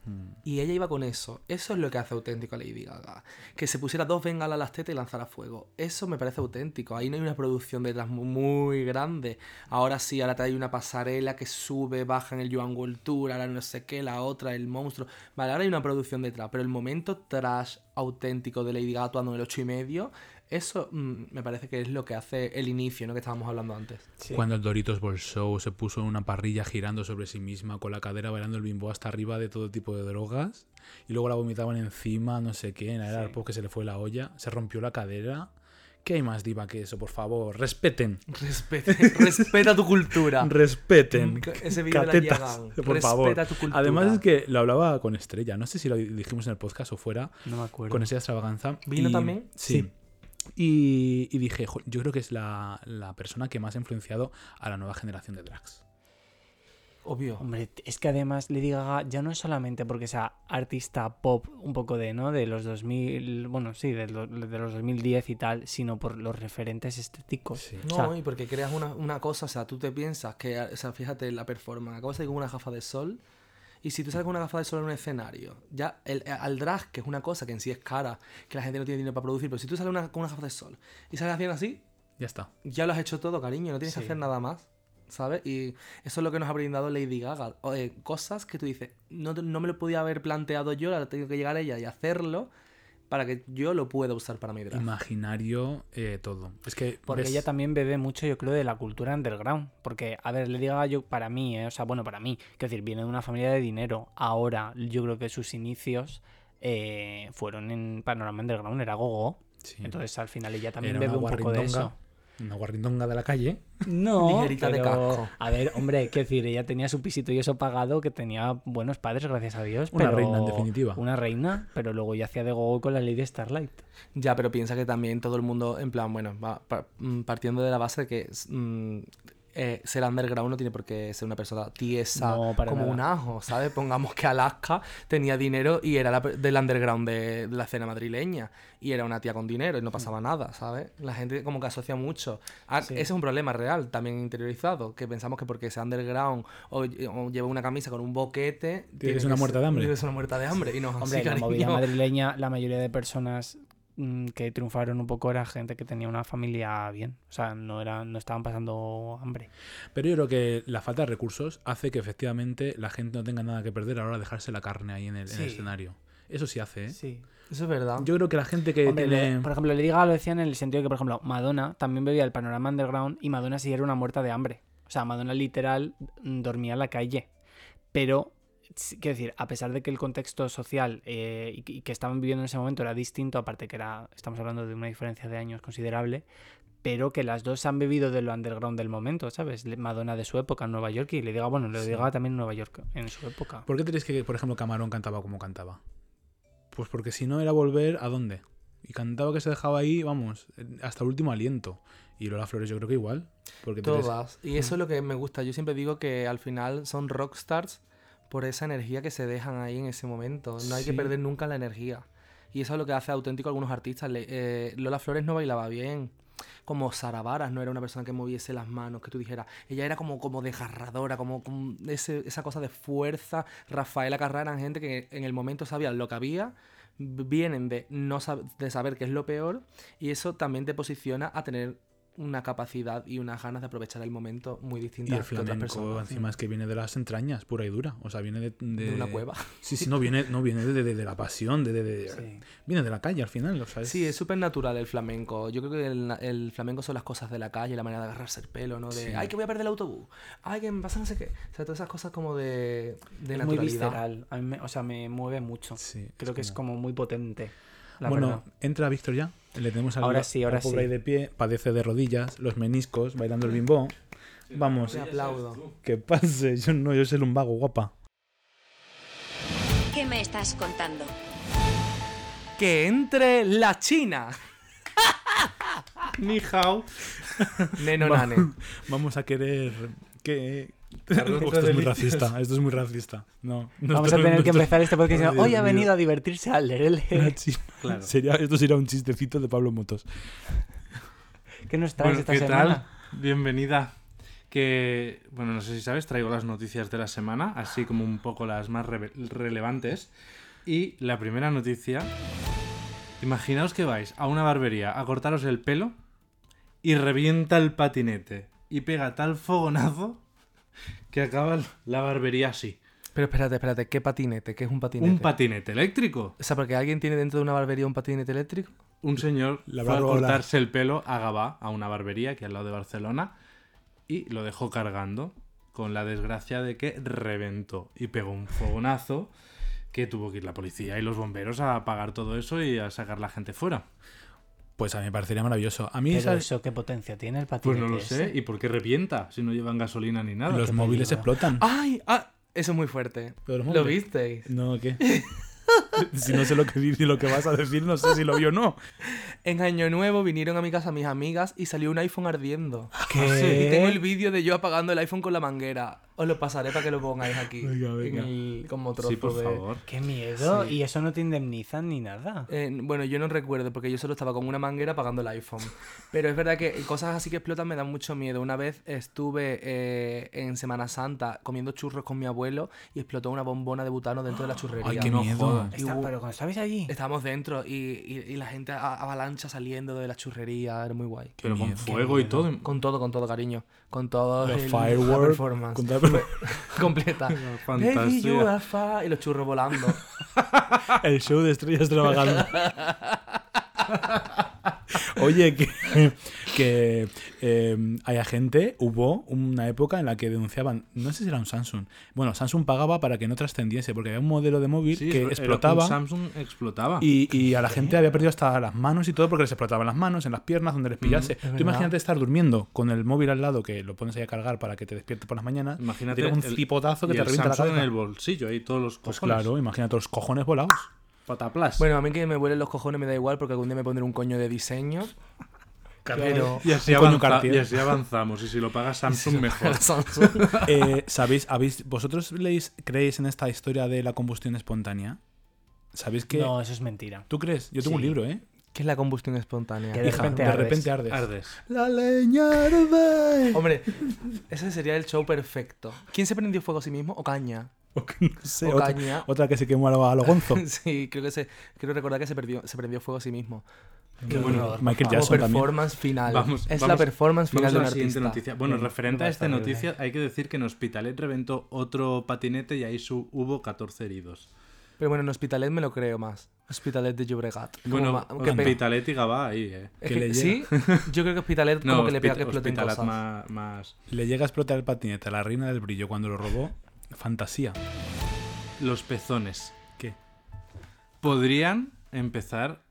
Y ella iba con eso. Eso es lo que hace auténtico a Lady Gaga. Que se pusiera dos bengalas a las tetas y lanzara fuego. Eso me parece auténtico. Ahí no hay una producción detrás mu- muy grande. Ahora sí, ahora hay una pasarela que sube, baja en el Joan World Tour, ahora no sé qué, la otra, el monstruo. Vale, ahora hay una producción detrás. Pero el momento trash auténtico de Lady Gaga actuando en el 8 y medio, eso mm, me parece que es lo que hace el inicio, ¿no? Que estábamos hablando antes. Cuando el Doritos Ball Show se puso en una parrilla girando sobre sí misma, con la cadera bailando el bimbo hasta arriba de todo tipo de drogas, y luego la vomitaban encima, no sé qué, en el arpo que se le fue la olla, se rompió la cadera. ¿Qué hay más diva que eso, por favor? Respeten. Respeta, respeta tu cultura. Respeten. Ese vídeo de la Catetas, Yagan. por Respeta favor. tu cultura. Además es que lo hablaba con Estrella, no sé si lo dijimos en el podcast o fuera, No me acuerdo. con esa extravaganza. ¿Vino y- también? Sí. Y, y dije, "Jo, yo creo que es la, la persona que más ha influenciado a la nueva generación de drags. Obvio. Hombre, es que además Lady Gaga ya no es solamente porque sea artista pop un poco de, ¿no? De los 2000, bueno, sí, de, lo- de los 2010 y tal, sino por los referentes estéticos. Sí. No, O sea, y porque creas una, una cosa, o sea, tú te piensas que, o sea, fíjate la performance, acabas de con una gafa de sol, y si tú sales con una gafa de sol en un escenario, ya el, al drag, que es una cosa que en sí es cara, que la gente no tiene dinero para producir, pero si tú sales una- con una gafa de sol y sales haciendo así, Ya está. ya lo has hecho todo, cariño, no tienes Sí. que hacer nada más, ¿sabes? Y eso es lo que nos ha brindado Lady Gaga. O, eh, cosas que tú dices, no, no me lo podía haber planteado yo, ahora tengo que llegar ella y hacerlo para que yo lo pueda usar para mi drag. Imaginario, eh, todo. Es que. Porque ves- ella también bebe mucho, yo creo, de la cultura underground. Porque, a ver, Lady Gaga, yo, para mí, eh, o sea, bueno, para mí, quiero decir, viene de una familia de dinero. Ahora, yo creo que sus inicios eh, fueron en Panorama Underground, era gogo. Sí. Entonces, al final, ella también Era bebe un poco de eso. Una guarrindonga de la calle. No, Ligerita de casco. A ver, hombre, quiero decir, ella tenía su pisito y eso pagado, que tenía buenos padres, gracias a Dios. Una pero- reina, en definitiva. Una reina, pero luego ya hacía de gogo con la Lady Starlight. Ya, pero piensa que también todo el mundo, en plan, bueno, va mm, partiendo de la base de que mm, eh, ser underground no tiene por qué ser una persona tiesa No, como nada. un ajo, ¿sabes? Pongamos que Alaska tenía dinero y era la del underground de, de la escena madrileña y era una tía con dinero y no pasaba nada, ¿sabes? La gente como que asocia mucho. Ah, Sí. Ese es un problema real, también interiorizado, que pensamos que porque sea underground o, o lleva una camisa con un boquete... tiene una muerta de hambre. Es una muerta de hambre y no es Hombre, la movida madrileña, la mayoría de personas mm, que triunfaron un poco era gente que tenía una familia bien. O sea, no, era, no estaban pasando hambre. Pero yo creo que la falta de recursos hace que efectivamente la gente no tenga nada que perder a la hora de dejarse la carne ahí en el, en el Sí. escenario. Eso sí hace, ¿eh? Sí. Eso es verdad. Yo creo que la gente que Hombre, tiene. le- por ejemplo, Lady Gaga lo decía en el sentido de que, por ejemplo, Madonna también bebía el panorama underground y Madonna sí era una muerta de hambre. O sea, Madonna literal mm, dormía en la calle. Pero, quiero decir, a pesar de que el contexto social eh, y, que- y que estaban viviendo en ese momento era distinto, aparte que era, estamos hablando de una diferencia de años considerable, pero que las dos han bebido de lo underground del momento, ¿sabes? Madonna de su época en Nueva York y le diga, bueno, le Sí. diga también en Nueva York en su época. ¿Por qué creéis que, por ejemplo, Camarón cantaba como cantaba? Pues porque si no era volver, ¿a dónde? Y cantaba que se dejaba ahí, vamos, hasta el último aliento. Y Lola Flores yo creo que igual. Porque Todas. Y eso es lo que me gusta. Yo siempre digo que al final son rockstars por esa energía que se dejan ahí en ese momento. No hay que perder nunca la energía. Y eso es lo que hace auténtico a algunos artistas. Le- eh, Lola Flores no bailaba bien. Como Sara Varas no era una persona que moviese las manos, que tú dijeras. Ella era como, como desgarradora, como, como ese- esa cosa de fuerza. Rafaela Carrá eran gente que en el momento sabían lo que había, vienen de, no sab- de saber qué es lo peor, y eso también te posiciona a tener una capacidad y unas ganas de aprovechar el momento muy Y distintas el que otras flamenco personas. encima es que viene de las entrañas, pura y dura. O sea, viene de... De, De una cueva. Sí, sí, no viene, no viene de, de- de la pasión, de, de- de- Sí. viene de la calle al final. O sea, es- Sí, es súper natural el flamenco. Yo creo que el, el flamenco son las cosas de la calle, la manera de agarrarse el pelo, ¿no? De, Sí. ay, que voy a perder el autobús. Ay, que me pasa no sé qué. O sea, todas esas cosas como de, de es muy naturalidad. visceral. A mí me- o sea, me mueve mucho. Sí, Creo que es como muy potente. La bueno, verdad. entra Víctor ya. Le tenemos al, Ahora sí, ahora al pobre sí. de pie, padece de rodillas, los meniscos, bailando el bimbo. Vamos, Te aplaudo. que pase. Yo no, yo soy un vago, guapa. ¿Qué me estás contando? Que entre la China. Ni hao. Neno Va- nane. Vamos a querer que. Carlos, esto es muy racista, esto es muy racista. No, Vamos a tener que empezar este podcast diciendo, hoy ha venido a divertirse al lerele. Sería, esto sería un chistecito de Pablo Motos. ¿Qué nos traes Bueno, esta ¿qué semana? tal? Bienvenida. Que, bueno, no sé si sabes, traigo las noticias de la semana, así como un poco las más relevantes. Y la primera noticia, imaginaos que vais a una barbería a cortaros el pelo y revienta el patinete y pega tal fogonazo que acaba la barbería así. Pero espérate, espérate. ¿Qué patinete? ¿Qué es un patinete? Un patinete eléctrico. o sea, porque alguien tiene dentro de una barbería un patinete eléctrico. Un señor La fue a cortarse el pelo a Gabá, a una barbería aquí al lado de Barcelona, y lo dejó cargando, con la desgracia de que reventó y pegó un fogonazo que tuvo que ir la policía y los bomberos a apagar todo eso y a sacar la gente fuera. Pues a mí me parecería maravilloso. A mí Pero eso, ¿qué potencia tiene el Pues patinete no lo sé. ¿Y por qué revienta si no llevan gasolina ni nada? los móviles peligro. explotan. ¡Ay! ¡Ah! Eso es muy fuerte. ¿Lo visteis? No, ¿qué? si no sé lo que lo que vas a decir, no sé si lo vio o no. En Año Nuevo vinieron a mi casa mis amigas y salió un iPhone ardiendo. ¿Qué? Y tengo el vídeo de yo apagando el iPhone con la manguera. Os lo pasaré para que lo pongáis aquí. Venga, en el- como trozo Sí, por de- favor. ¡Qué miedo! Sí. Y eso no te indemnizan ni nada. Eh, bueno, yo no recuerdo porque yo solo estaba con una manguera apagando el iPhone. Pero es verdad que cosas así que explotan me dan mucho miedo. Una vez estuve eh, en Semana Santa comiendo churros con mi abuelo y explotó una bombona de butano dentro de la churrería. Ay, qué no miedo. Y Está- pero cuando estabais allí. Estábamos dentro y, y- y la gente a- avalancha saliendo de la churrería. Era muy guay. Pero con miedo, qué fuego y miedo. todo. Con todo, con todo, cariño. Con todo Los el- la fireworks. performance. con tal- Completa. Baby, you are fine. Y los churros volando. El show de estrellas extravagante. Oye, que, que eh, hay gente, hubo una época en la que denunciaban, no sé si era un Samsung, bueno, Samsung pagaba para que no trascendiese, porque había un modelo de móvil Sí, que explotaba un Samsung explotaba. y, y a la gente había perdido hasta las manos y todo porque les explotaban las manos, en las piernas, donde les pillase. Tú imagínate estar durmiendo con el móvil al lado, que lo pones ahí a cargar para que te despierte por las mañanas, Imagínate un el- cipotazo que y te el revienta la cabeza. en el bolsillo, ahí todos los Pues cojones. claro, imagínate los cojones volados. Bueno, a mí que me vuelen los cojones me da igual porque algún día me pondré un coño de diseño. Pero... y, así avanza- y así avanzamos. Y si lo paga Samsung, mejor. Samsung. Eh, ¿Sabéis, habéis, vosotros leéis, creéis en esta historia de la combustión espontánea? ¿Sabéis que No, eso es mentira. ¿Tú crees? Yo tengo un libro, ¿eh? ¿Qué es la combustión espontánea? Que de Hija, repente de ardes. repente ardes. Ardes. La leña arde. Hombre, ese sería el show perfecto. ¿Quién se prendió fuego a sí mismo? O caña. O que no sé, O otra, caña. otra que se quemó a lo, a lo gonzo. sí, creo que se, creo recordar que se, perdió, se prendió fuego a sí mismo. Qué bueno, horror, Michael. Jackson Como también. performance final. Vamos- es la vamos- performance final Vamos de la siguiente artista. noticia. Bueno, Mm, referente a esta noticia, hay que decir que en Hospitalet reventó otro patinete y ahí su- hubo 14 heridos. Pero bueno, en Hospitalet me lo creo más. Hospitalet de Llobregat. Como Bueno, que Hospitalet y Gabá ahí, eh. es que le sí, yo creo que Hospitalet como No, que le pega que exploten cosas. más, más... Le llega a explotar el patinete a la reina del brillo cuando lo robó. Fantasía. Los pezones. ¿Qué? Podrían empezar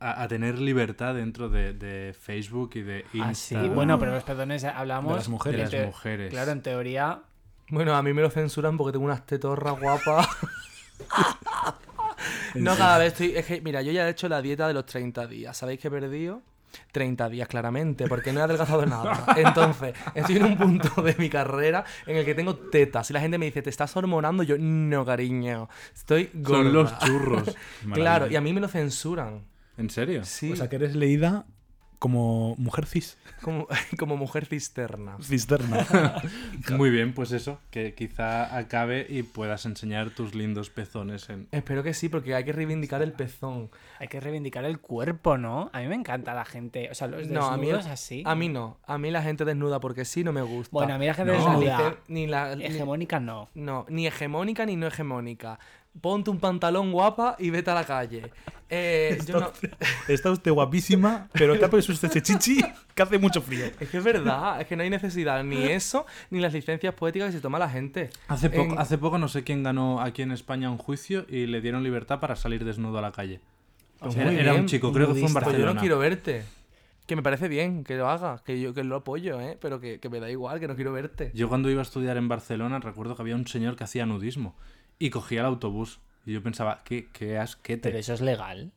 a, a tener libertad dentro de, de Facebook y de Ah, sí. Instagram. Bueno, pero los perdones hablamos De las mujeres. de en las te- mujeres. Claro, en teoría. Bueno, a mí me lo censuran porque tengo unas tetorras guapas. No, cada vez estoy. Es que, mira, yo ya he hecho la dieta de los 30 días. ¿Sabéis que he perdido? 30 días, claramente, porque no he adelgazado nada. Entonces, estoy en un punto de mi carrera en el que tengo tetas. Y la gente me dice, ¿te estás hormonando? Yo, no, cariño. Estoy gorda. Son los churros. Claro, y a mí me lo censuran. ¿En serio? Sí, O sea, que eres leída como mujer cis. como, como mujer cisterna. Cisterna. Muy bien, pues eso, que quizá acabe y puedas enseñar tus lindos pezones en... Espero que sí, porque hay que reivindicar el pezón. Hay que reivindicar el cuerpo, ¿no? A mí me encanta la gente. O sea, los No, a mí, desnudos así. a mí no. A mí la gente desnuda porque sí no me gusta. Bueno, a mí la gente No. desnuda. Ni la, ni- Hegemónica no. No, ni hegemónica ni no hegemónica. Ponte un pantalón guapa y vete a la calle. Eh, yo no- Está usted guapísima, pero tapa usted ese chichi que hace mucho frío. Es que es verdad, es que no hay necesidad ni eso, ni las licencias poéticas que se toma la gente. Hace poco, En- hace poco no sé quién ganó aquí en España un juicio y le dieron libertad para salir desnudo a la calle. Pues era, era un bien, chico, creo que fue en nudista. Pues yo Barcelona. no quiero verte. Que me parece bien que lo haga, que yo que lo apoyo, ¿eh? Pero que, que me da igual, que no quiero verte. Yo cuando iba a estudiar en Barcelona recuerdo que había un señor que hacía nudismo y cogía el autobús. Y yo pensaba, qué, qué asquete. Pero eso es legal.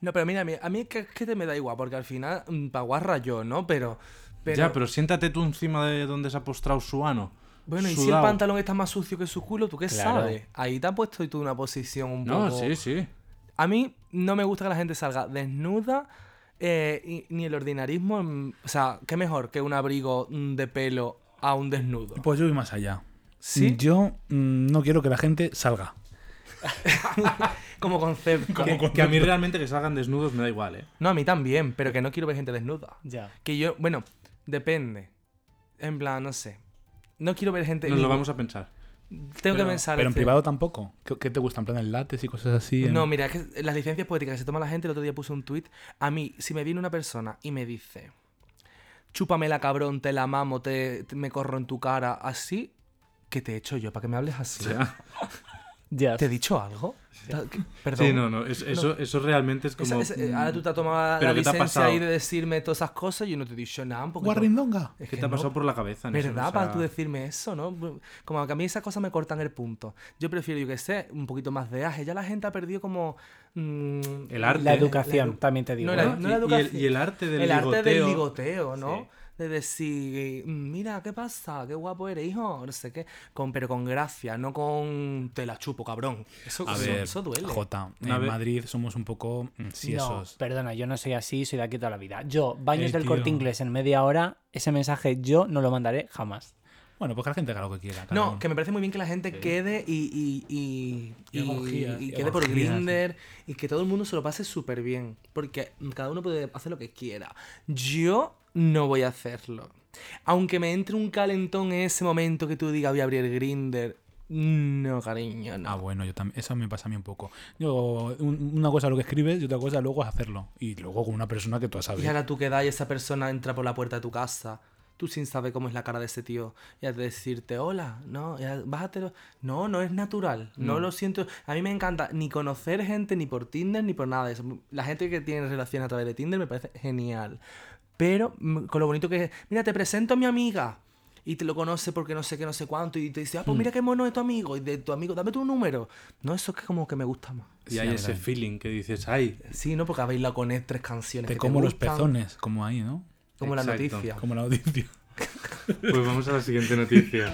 No, pero mira, a mí, a mí que, que te me da igual, porque al final, mm, paguarra yo, ¿no? Pero, pero... Ya, pero siéntate tú encima de donde se ha postrado su ano. Bueno, y si el pantalón está más sucio que su culo, ¿tú qué Claro. sabes? Ahí te has puesto tú una posición un No, poco... sí, sí. A mí no me gusta que la gente salga desnuda, eh, y- ni el ordinarismo... mm, O sea, ¿qué mejor que un abrigo mm, de pelo a un desnudo? Pues yo voy más allá. ¿Sí? Yo mm, no quiero que la gente salga. Como concepto. Que, que a mí realmente que salgan desnudos me da igual, ¿eh? No, a mí también, pero que no quiero ver gente desnuda. Ya. Que yo, bueno, depende. En plan, no sé. No quiero ver gente... Nos lo vamos a pensar. Tengo que pensar... pero en privado tampoco. ¿Qué, qué te gustan? En plan el látex y cosas así. en- No, mira, es que las licencias poéticas que se toma la gente, el otro día puse un tuit. A mí, si me viene una persona y me dice, chúpamela cabrón, te la mamo, te, te- me corro en tu cara, así, ¿qué te he hecho yo para que me hables así? O Ya. ¿Te he dicho algo? Perdón. sí, no, no. es- eso, eso realmente es Esa- como. esa- eh, ahora tú te has tomado ¿Pero la licencia pasado? ahí de decirme todas esas cosas y yo no te he dicho nada. Guarrindonga. es ¿Qué que te ha no. pasado por la cabeza? en eso? ¿Verdad? O Para sea, tú decirme eso, ¿no? Como que a mí esas cosas me cortan el punto. Yo prefiero, yo que sé, un poquito más de aje. Ya la gente ha perdido como... mm, El arte. La educación, La edu- también te digo. No, la- no y, la y el, educación. y el arte del el arte del ligoteo. ligoteo, ¿no? Sí. De decir, mira, ¿qué pasa? Qué guapo eres, hijo. No sé qué. Con, pero con gracia, no con te la chupo, cabrón. Eso, A eso, ver, eso duele. Jota, en Madrid somos un poco mm, No, perdona, yo no soy así, soy de aquí toda la vida. Yo, baños El del tío- corte inglés en media hora, ese mensaje yo no lo mandaré jamás. Bueno, pues que la gente haga lo que quiera. No, que me parece muy bien que la gente quede y, y, y, Y y- orgías, y y quede por Grinder y que todo el mundo se lo pase súper bien. Porque cada uno puede hacer lo que quiera. Yo no voy a hacerlo. Aunque me entre un calentón en ese momento que tú digas voy a abrir Grinder. No, cariño, no. Ah, bueno, yo también. Eso me pasa a mí un poco. Yo, un- una cosa es lo que escribes y otra cosa luego es hacerlo. Y luego con una persona que tú has Y sabido. ahora tú quedas y esa persona entra por la puerta de tu casa. Tú sin saber cómo es la cara de ese tío. Y a decirte, hola, no, ya, bájatelo. No, no es natural. No lo siento. A mí me encanta ni conocer gente ni por Tinder ni por nada de eso. La gente que tiene relaciones a través de Tinder me parece genial. Pero mm, con lo bonito que es, mira, te presento a mi amiga. Y te lo conoce porque no sé qué, no sé cuánto. Y te dice, ah, pues mira qué mono es tu amigo. Y de tu amigo, dame tu número. No, eso es que como que me gusta más. Y Sí, hay ese feeling que dices, ay, Sí, ¿no? Porque habéis bailado con él tres canciones. Te que como los pezones, como ahí, ¿no? Como la noticia. Como la noticia. pues vamos a la siguiente noticia.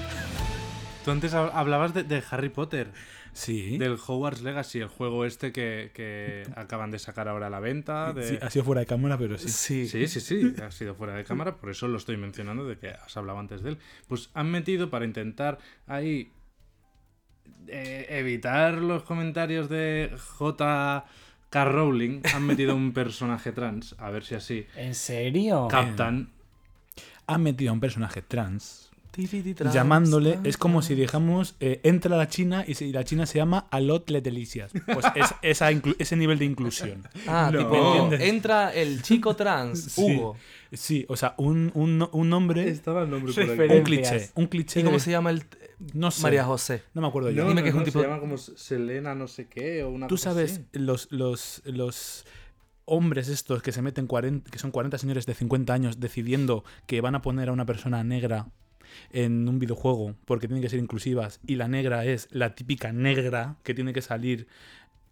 Tú antes hab- hablabas de, de Harry Potter, Sí. del Hogwarts Legacy, el juego este que, que acaban de sacar ahora a la venta. De... Sí, ha sido fuera de cámara, pero sí. Sí. Sí, sí, sí, ha sido fuera de cámara, por eso lo estoy mencionando, de que has hablado antes de él. Pues han metido para intentar ahí eh, evitar los comentarios de J.K. Rowling, han metido un personaje trans, a ver si así ¿En serio? captan. Han metido a un personaje trans Llamándole. Es como si dijamos, eh, entra la China y, si- la China se llama Alot Le Delicias. Pues es, esa inclu- ese nivel de inclusión. Ah, No. tipo, ¿Entiendes? entra el chico trans, Sí. Hugo. Sí, o sea, un, un, un nombre. Estaba el nombre Un cliché. Un cliché. ¿Y cómo de- se llama el No sé. María José? No me acuerdo yo. No, Dime no, que es un tipo- se llama como Selena no sé qué o una Tú cosa sabes, así. los, los, los hombres estos que se meten 40, que son 40 señores de 50 años decidiendo que van a poner a una persona negra en un videojuego porque tienen que ser inclusivas y la negra es la típica negra que tiene que salir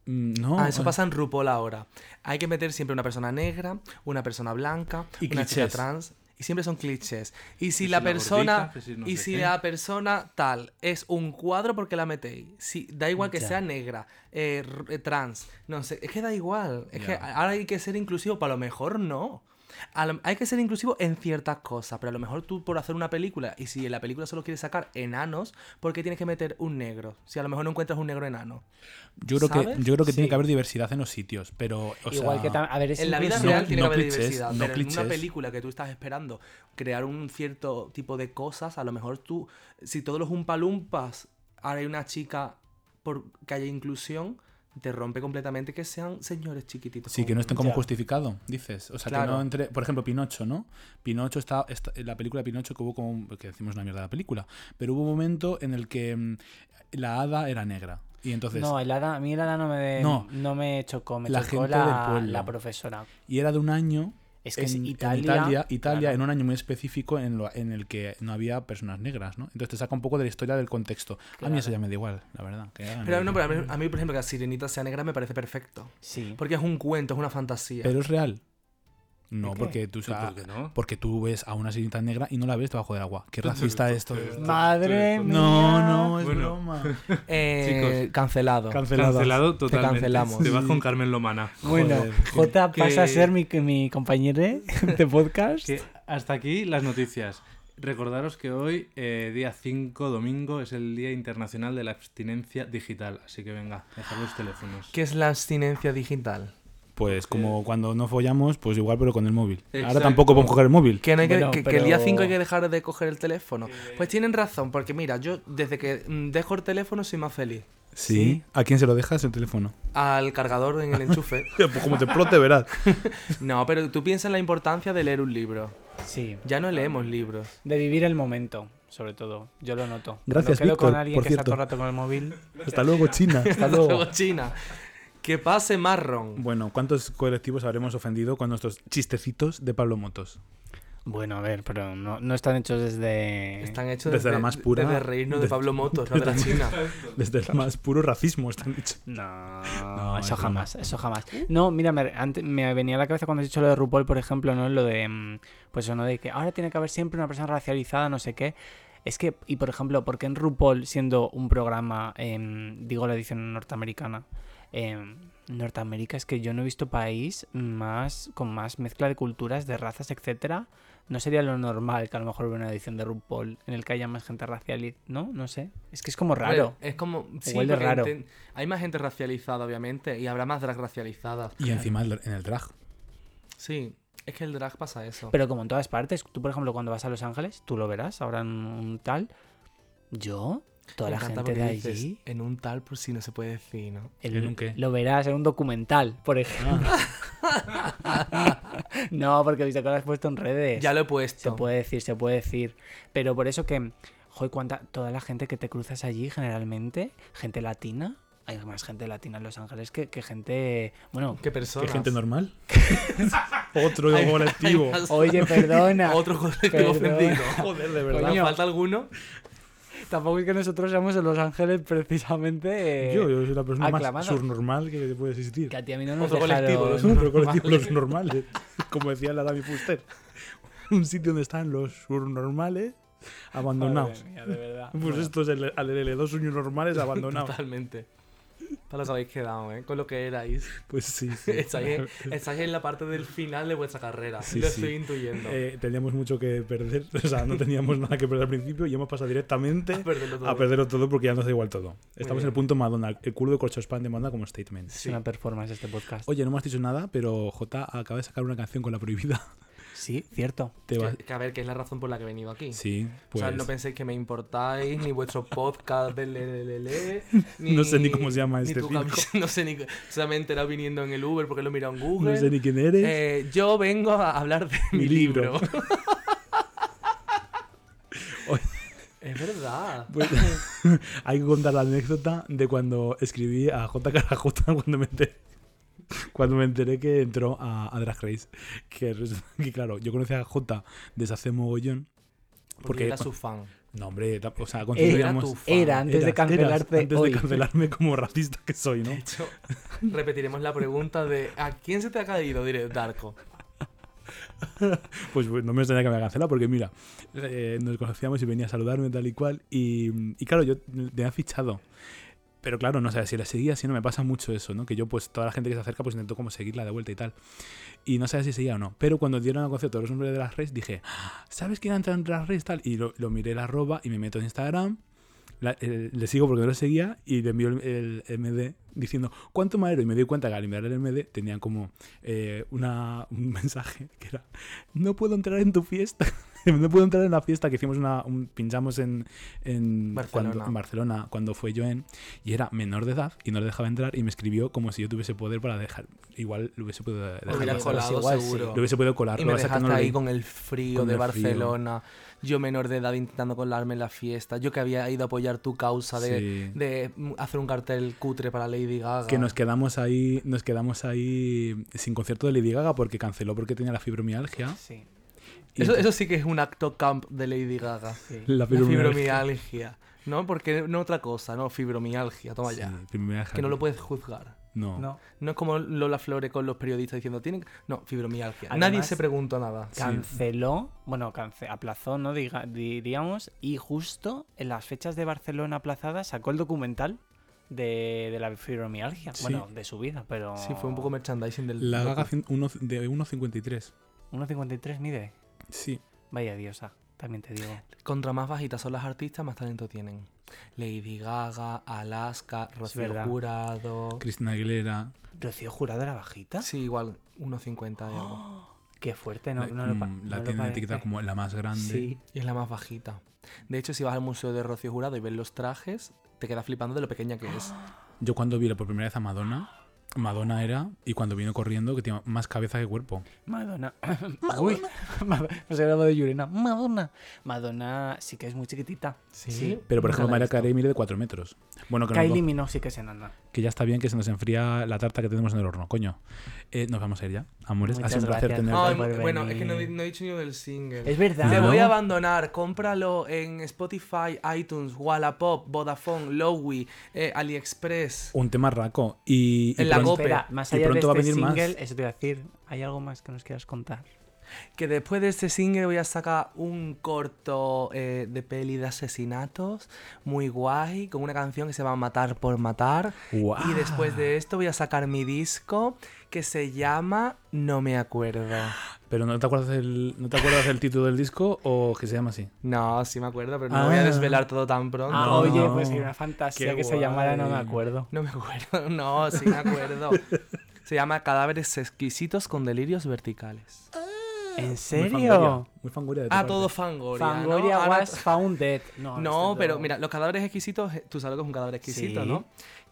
Mm, No. Ah, eso eh, pasa en RuPaul ahora. Hay que meter siempre una persona negra, una persona blanca, Y una chica clichés. trans. Y siempre son clichés. Y si la si la persona. gordita, que si no y si qué. la persona tal es un cuadro, ¿por qué la metéis? Si, da igual que Ya. sea negra, eh, eh, trans. No sé, es que da igual. Es que ahora hay que ser inclusivo, pero a lo mejor no. Lo- hay que ser inclusivo en ciertas cosas, pero a lo mejor tú por hacer una película, y si en la película solo quieres sacar enanos, ¿por qué tienes que meter un negro? Si a lo mejor no encuentras un negro enano. Yo creo que, yo creo que tiene que haber diversidad en los sitios, pero. o Igual sea, que a ver, es En la vida real tiene no que haber clichés, diversidad, no pero en una película que tú estás esperando crear un cierto tipo de cosas, a lo mejor tú, si todos los umpalumpas, ahora hay una chica por que haya inclusión, te rompe completamente que sean señores chiquititos. Sí, que no estén como Ya. justificado, dices. O sea, que no entre. Por ejemplo, Pinocho, ¿no? Pinocho está, está- la película de Pinocho que hubo como. que decimos una mierda de la película. Pero hubo un momento en el que mm, la hada era negra. Y entonces. No, el hada, a mí el hada no me, No. no. me chocó, me La chocó gente del la, pueblo. la profesora. Y era de un año. Es que es en, en Italia, Italia, Italia, claro. en un año muy específico en, lo- en el que no había personas negras, ¿no? Entonces te saca un poco de la historia del contexto. A mí eso ya me da igual, la verdad. que Pero, no, pero a, mí, a mí, por ejemplo, que la sirenita sea negra me parece perfecto. Sí. Porque es un cuento, es una fantasía. Pero es real. No, porque tú, ¿Y por qué no? porque tú ves a una sirenita negra y no la ves debajo del agua. Qué racista esto. Madre mía. No, no, es Bueno. broma. Eh, Chicos. cancelado. Cancelado. Cancelado totalmente. cancelamos. Te vas con Carmen Lomana. Bueno, Joder, J que- pasa a ser mi, mi compañero de podcast. Que hasta aquí las noticias. Recordaros que hoy, eh, día 5, domingo, es el Día Internacional de la Abstinencia Digital. Así que venga, dejad los teléfonos. ¿Qué es la abstinencia digital? Pues como cuando no follamos, pues igual, pero con el móvil. Ahora Exacto. tampoco podemos coger el móvil. Que, no hay que, Bueno, que- que el día pero- 5 hay que dejar de coger el teléfono. Pues tienen razón, porque mira, yo desde que mm, dejo el teléfono soy más feliz. Sí. ¿A quién se lo dejas el teléfono? Al cargador en el enchufe. Pues como te explote, verás. No, pero tú piensas en la importancia de leer un libro. Sí. Ya no leemos libros. De vivir el momento, sobre todo. Yo lo noto. Gracias, Cuando quedo con Víctor, alguien por que está cierto. todo el rato con el móvil. Hasta luego, China. Hasta Luego luego. China. Que pase marrón. Bueno, ¿cuántos colectivos habremos ofendido con nuestros chistecitos de Pablo Motos? Bueno, a ver, pero no, no están hechos desde. Están hechos Desde la más pura- Desde reírnos de Pablo Motos, no de la China. Desde el más puro racismo están hechos. No, No, es eso broma. jamás, eso jamás. No, mira, me, antes, me venía a la cabeza cuando has dicho lo de RuPaul, por ejemplo, ¿no? Lo de, mm, pues eso, ¿no? De que ahora tiene que haber siempre una persona racializada, no sé qué. Es que, y por ejemplo, ¿por qué en RuPaul, siendo un programa, em, digo la edición norteamericana, em, Norteamérica, es que yo no he visto país más con más mezcla de culturas, de razas, etcétera. No sería lo normal que a lo mejor hubiera una edición de RuPaul en el que haya más gente racial, ¿no? No sé. Es que es como raro. Es como. Sí, Huele raro. enten- Hay más gente racializada, obviamente, y habrá más drag racializadas. Y encima en el drag. Sí, es que el drag pasa eso. Pero como en todas partes, tú por ejemplo cuando vas a Los Ángeles, tú lo verás, ahora en un tal. Yo, toda Me la gente de allí, En un tal, por si no se puede decir, ¿no? el- ¿En un qué? lo verás en un documental, por ejemplo. no, porque he visto que lo has puesto en redes. Ya lo he Se puesto. puede decir, se puede decir. Pero por eso que, joder, cuánta, toda la gente que te cruzas allí generalmente, gente latina, hay más gente latina en Los Ángeles que, que gente, bueno, ¿Qué personas? ¿Qué gente normal? Otro colectivo. oye, perdona. Otro colectivo ofendido. Joder, de ¿Nos Coño. falta alguno? Tampoco es que nosotros seamos en Los Ángeles precisamente. eh, Yo, yo soy la persona más subnormal que puede existir. Que a ti a mí no nos Otro colectivo, los Otro colectivo, los normales. Como decía la Dami Fuster. Un sitio donde están los subnormales abandonados. Madre mía, de verdad. Pues Bueno, esto es el, al LL, dos sueños normales abandonados. Totalmente. Para os habéis quedado, ¿eh? Con lo que erais. Pues sí, sí. Estáis en, estáis en la parte del final de vuestra carrera. Sí, lo sí. estoy intuyendo. Eh, teníamos mucho que perder, o sea, no teníamos nada que perder al principio y hemos pasado directamente A perderlo todo. a perderlo todo porque ya nos da igual todo. Estamos en el punto Madonna, el culo de corcho spam de Madonna como statement. Es una performance este podcast. Oye, no me has dicho nada, pero J acaba de sacar una canción con la prohibida. Sí, cierto. Te va- Que, que a ver, que es la razón por la que he venido aquí. Sí, pues O sea, no penséis que me importáis, ni vuestro podcast del LLL, No sé ni cómo se llama ni este camisa, No sé ni. O sea, me he enterado viniendo en el Uber porque lo he mirado en Google. no sé ni quién eres. Eh, yo vengo a hablar de mi, Mi libro. es verdad. Pues, hay que contar la anécdota de cuando escribí a J. J cuando me enteré, cuando me enteré que entró a, a Drag Race. Que, que, claro, yo conocí a J desde hace mogollón. Porque, Porque era su fan. No, hombre, o sea, Era consideríamos... tu fan. Era antes de Eras- cancelarte eras antes hoy. de cancelarme como racista que soy, ¿no? De hecho, repetiremos la pregunta de ¿a quién se te ha caído? Diré, Darko. Pues, pues no me extraña que me haya cancelado porque mira, eh, nos conocíamos y venía a saludarme tal y cual y, y claro, yo le he fichado. Pero claro, no sé si la seguía, si no me pasa mucho eso, ¿no? Que yo, pues, toda la gente que se acerca, pues intento como seguirla de vuelta y tal. Y no sabía si seguía o no. Pero cuando dieron a concierto los nombres de las redes, dije, "Ah, ¿sabes quién entra en las redes? Tal. Y lo, lo miré la arroba y me meto en Instagram. la- eh, le sigo porque no lo seguía y le envió el, el MD diciendo cuánto malero y me di cuenta que al enviar el MD tenían como eh, una, un mensaje que era no puedo entrar en tu fiesta no puedo entrar en la fiesta que hicimos una un- pinchamos en en Barcelona. cuando, en Barcelona cuando fue Joen y era menor de edad y no le dejaba entrar y me escribió como si yo tuviese poder para dejar igual lo hubiese podido dejar pues colado igual sí. seguro. lo hubiese podido colar Y me dejaste ahí con el frío Con de el frío. Barcelona. Yo menor de edad intentando colarme en la fiesta. Yo que había ido a apoyar tu causa de, Sí. de hacer un cartel cutre para Lady Gaga. que nos quedamos ahí nos quedamos ahí sin concierto de Lady Gaga porque canceló porque tenía la fibromialgia Sí, Eso, eso sí que es un acto camp de Lady Gaga. sí. la La fibromialgia, fibromialgia. ¿No? Porque no otra cosa, ¿no? Fibromialgia, toma Sí, ya. fibromialgia. Que no lo puedes juzgar. no. No. No es como Lola Flore con los periodistas diciendo, tienen... No, fibromialgia. Además, Nadie se preguntó nada. Canceló, bueno, cance- aplazó, ¿no? Diga- diríamos, y justo en las fechas de Barcelona aplazadas sacó el documental de, de la fibromialgia. Sí. Bueno, de su vida, pero. Sí, fue un poco merchandising del... La Gaga uno- de 1.53. 1,53 mide. Sí. Vaya diosa, también te digo. Contra más bajitas son las artistas, más talento tienen. Lady Gaga, Alaska, Rocío. Jurado... Cristina Aguilera. ¿Rocío Jurado era bajita? Sí, igual, 1,50 y algo. Qué fuerte, no, la no lo mm, la no tiene etiquetada como la más grande. Sí. Y es la más bajita. De hecho, si vas al museo de Rocío Jurado y ves los trajes, te quedas flipando de lo pequeña que es. Yo cuando vi por primera vez a Madonna, Madonna era, y cuando vino corriendo, que tenía más cabeza que cuerpo. Madonna. Uy, me se grabado de Yurina. Madonna. Madonna sí que es muy chiquitita. Sí. Pero por ejemplo, visto. Carey mide de 4 metros. Bueno, que, Kylie do- Minogue sí que es enana. Que ya está bien que se nos enfría la tarta que tenemos en el horno, coño. Eh, nos vamos a ir ya, amores. Muchas ha sido un placer tenerte. Por bueno, venir. es que no, he- no he dicho ni del single. Es verdad. Te ¿No? voy a abandonar, cómpralo en Spotify, iTunes, Wallapop, Vodafone, Lowy, eh, AliExpress. Un tema raco. Y, y En la pronto-. Espera, más y allá de pronto este va a venir más. single, eso te iba a decir. ¿Hay algo más que nos quieras contar? Que después de este single voy a sacar un corto eh, de peli de asesinatos muy guay, con una canción que se llama Matar por Matar. ¡Guau! Y después de esto voy a sacar mi disco que se llama No me acuerdo. Pero no te acuerdas del, ¿no te acuerdas del título del disco o que se llama así? No, sí me acuerdo, pero no voy a Ah. desvelar todo tan pronto. Ah, No. oye, pues hay una fantasía Qué que se llamara No me acuerdo. No me acuerdo, no, sí me acuerdo. Se llama Cadáveres exquisitos con delirios verticales. ¿En serio? fangoria, Muy fangoria Ah, parte. todo Fangoria. ¿no? Fangoria Ahora- was found dead. No, No, pero no. mira, los cadáveres exquisitos, tú sabes lo que es un cadáver exquisito, Sí. ¿no?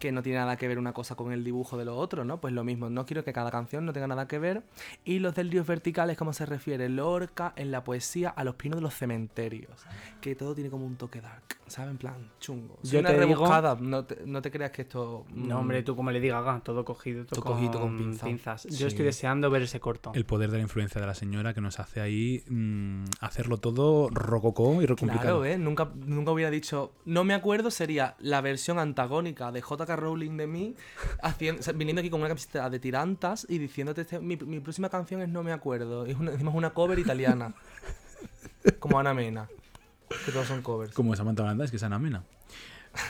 Que no tiene nada que ver una cosa con el dibujo de lo otro, ¿no? Pues lo mismo, no quiero que cada canción no tenga nada que ver. Y los delirios verticales, ¿cómo se refiere? Lorca en la poesía a los pinos de los cementerios. Que todo tiene como un toque dark, ¿sabes? En plan, chungo. Soy Yo una te digo- rebuscada, no, te, no te creas que esto... No, mm, hombre, tú como le digas, todo cogido, todo, Todo cogido con pinza. pinzas. Yo Sí. estoy deseando ver ese corto. El poder de la influencia de la señora que nos hace ahí mm, hacerlo todo rococó y recomplicado. Claro, ¿eh? Nunca, nunca hubiera dicho. No me acuerdo, sería la versión antagónica de J.K. Rowling de mí, haciendo, o sea, viniendo aquí con una camiseta de tirantas y diciéndote: este- mi, mi próxima canción es No me acuerdo. Es una, encima es una cover italiana. como Ana Mena. Que todos son covers. Como Samantha Holanda, es que es Ana Mena.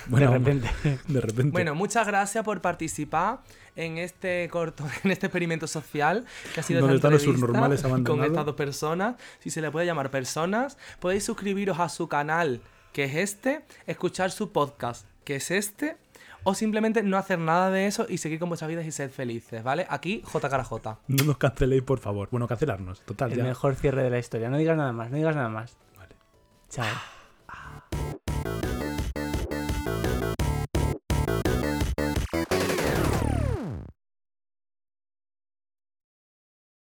de repente. De repente. Bueno, muchas gracias por participar en este corto, en este experimento social que ha sido ¿Dónde esta están los subnormales con estas dos personas. Si se le puede llamar personas, podéis suscribiros a su canal, que es este, escuchar su podcast, que es este, o simplemente no hacer nada de eso y seguir con vuestras vidas y ser felices, ¿vale? Aquí, JKJ. No nos canceléis, por favor. Bueno, cancelarnos. Total, El ya. mejor cierre de la historia. No digas nada más, no digas nada más. Vale. Chao.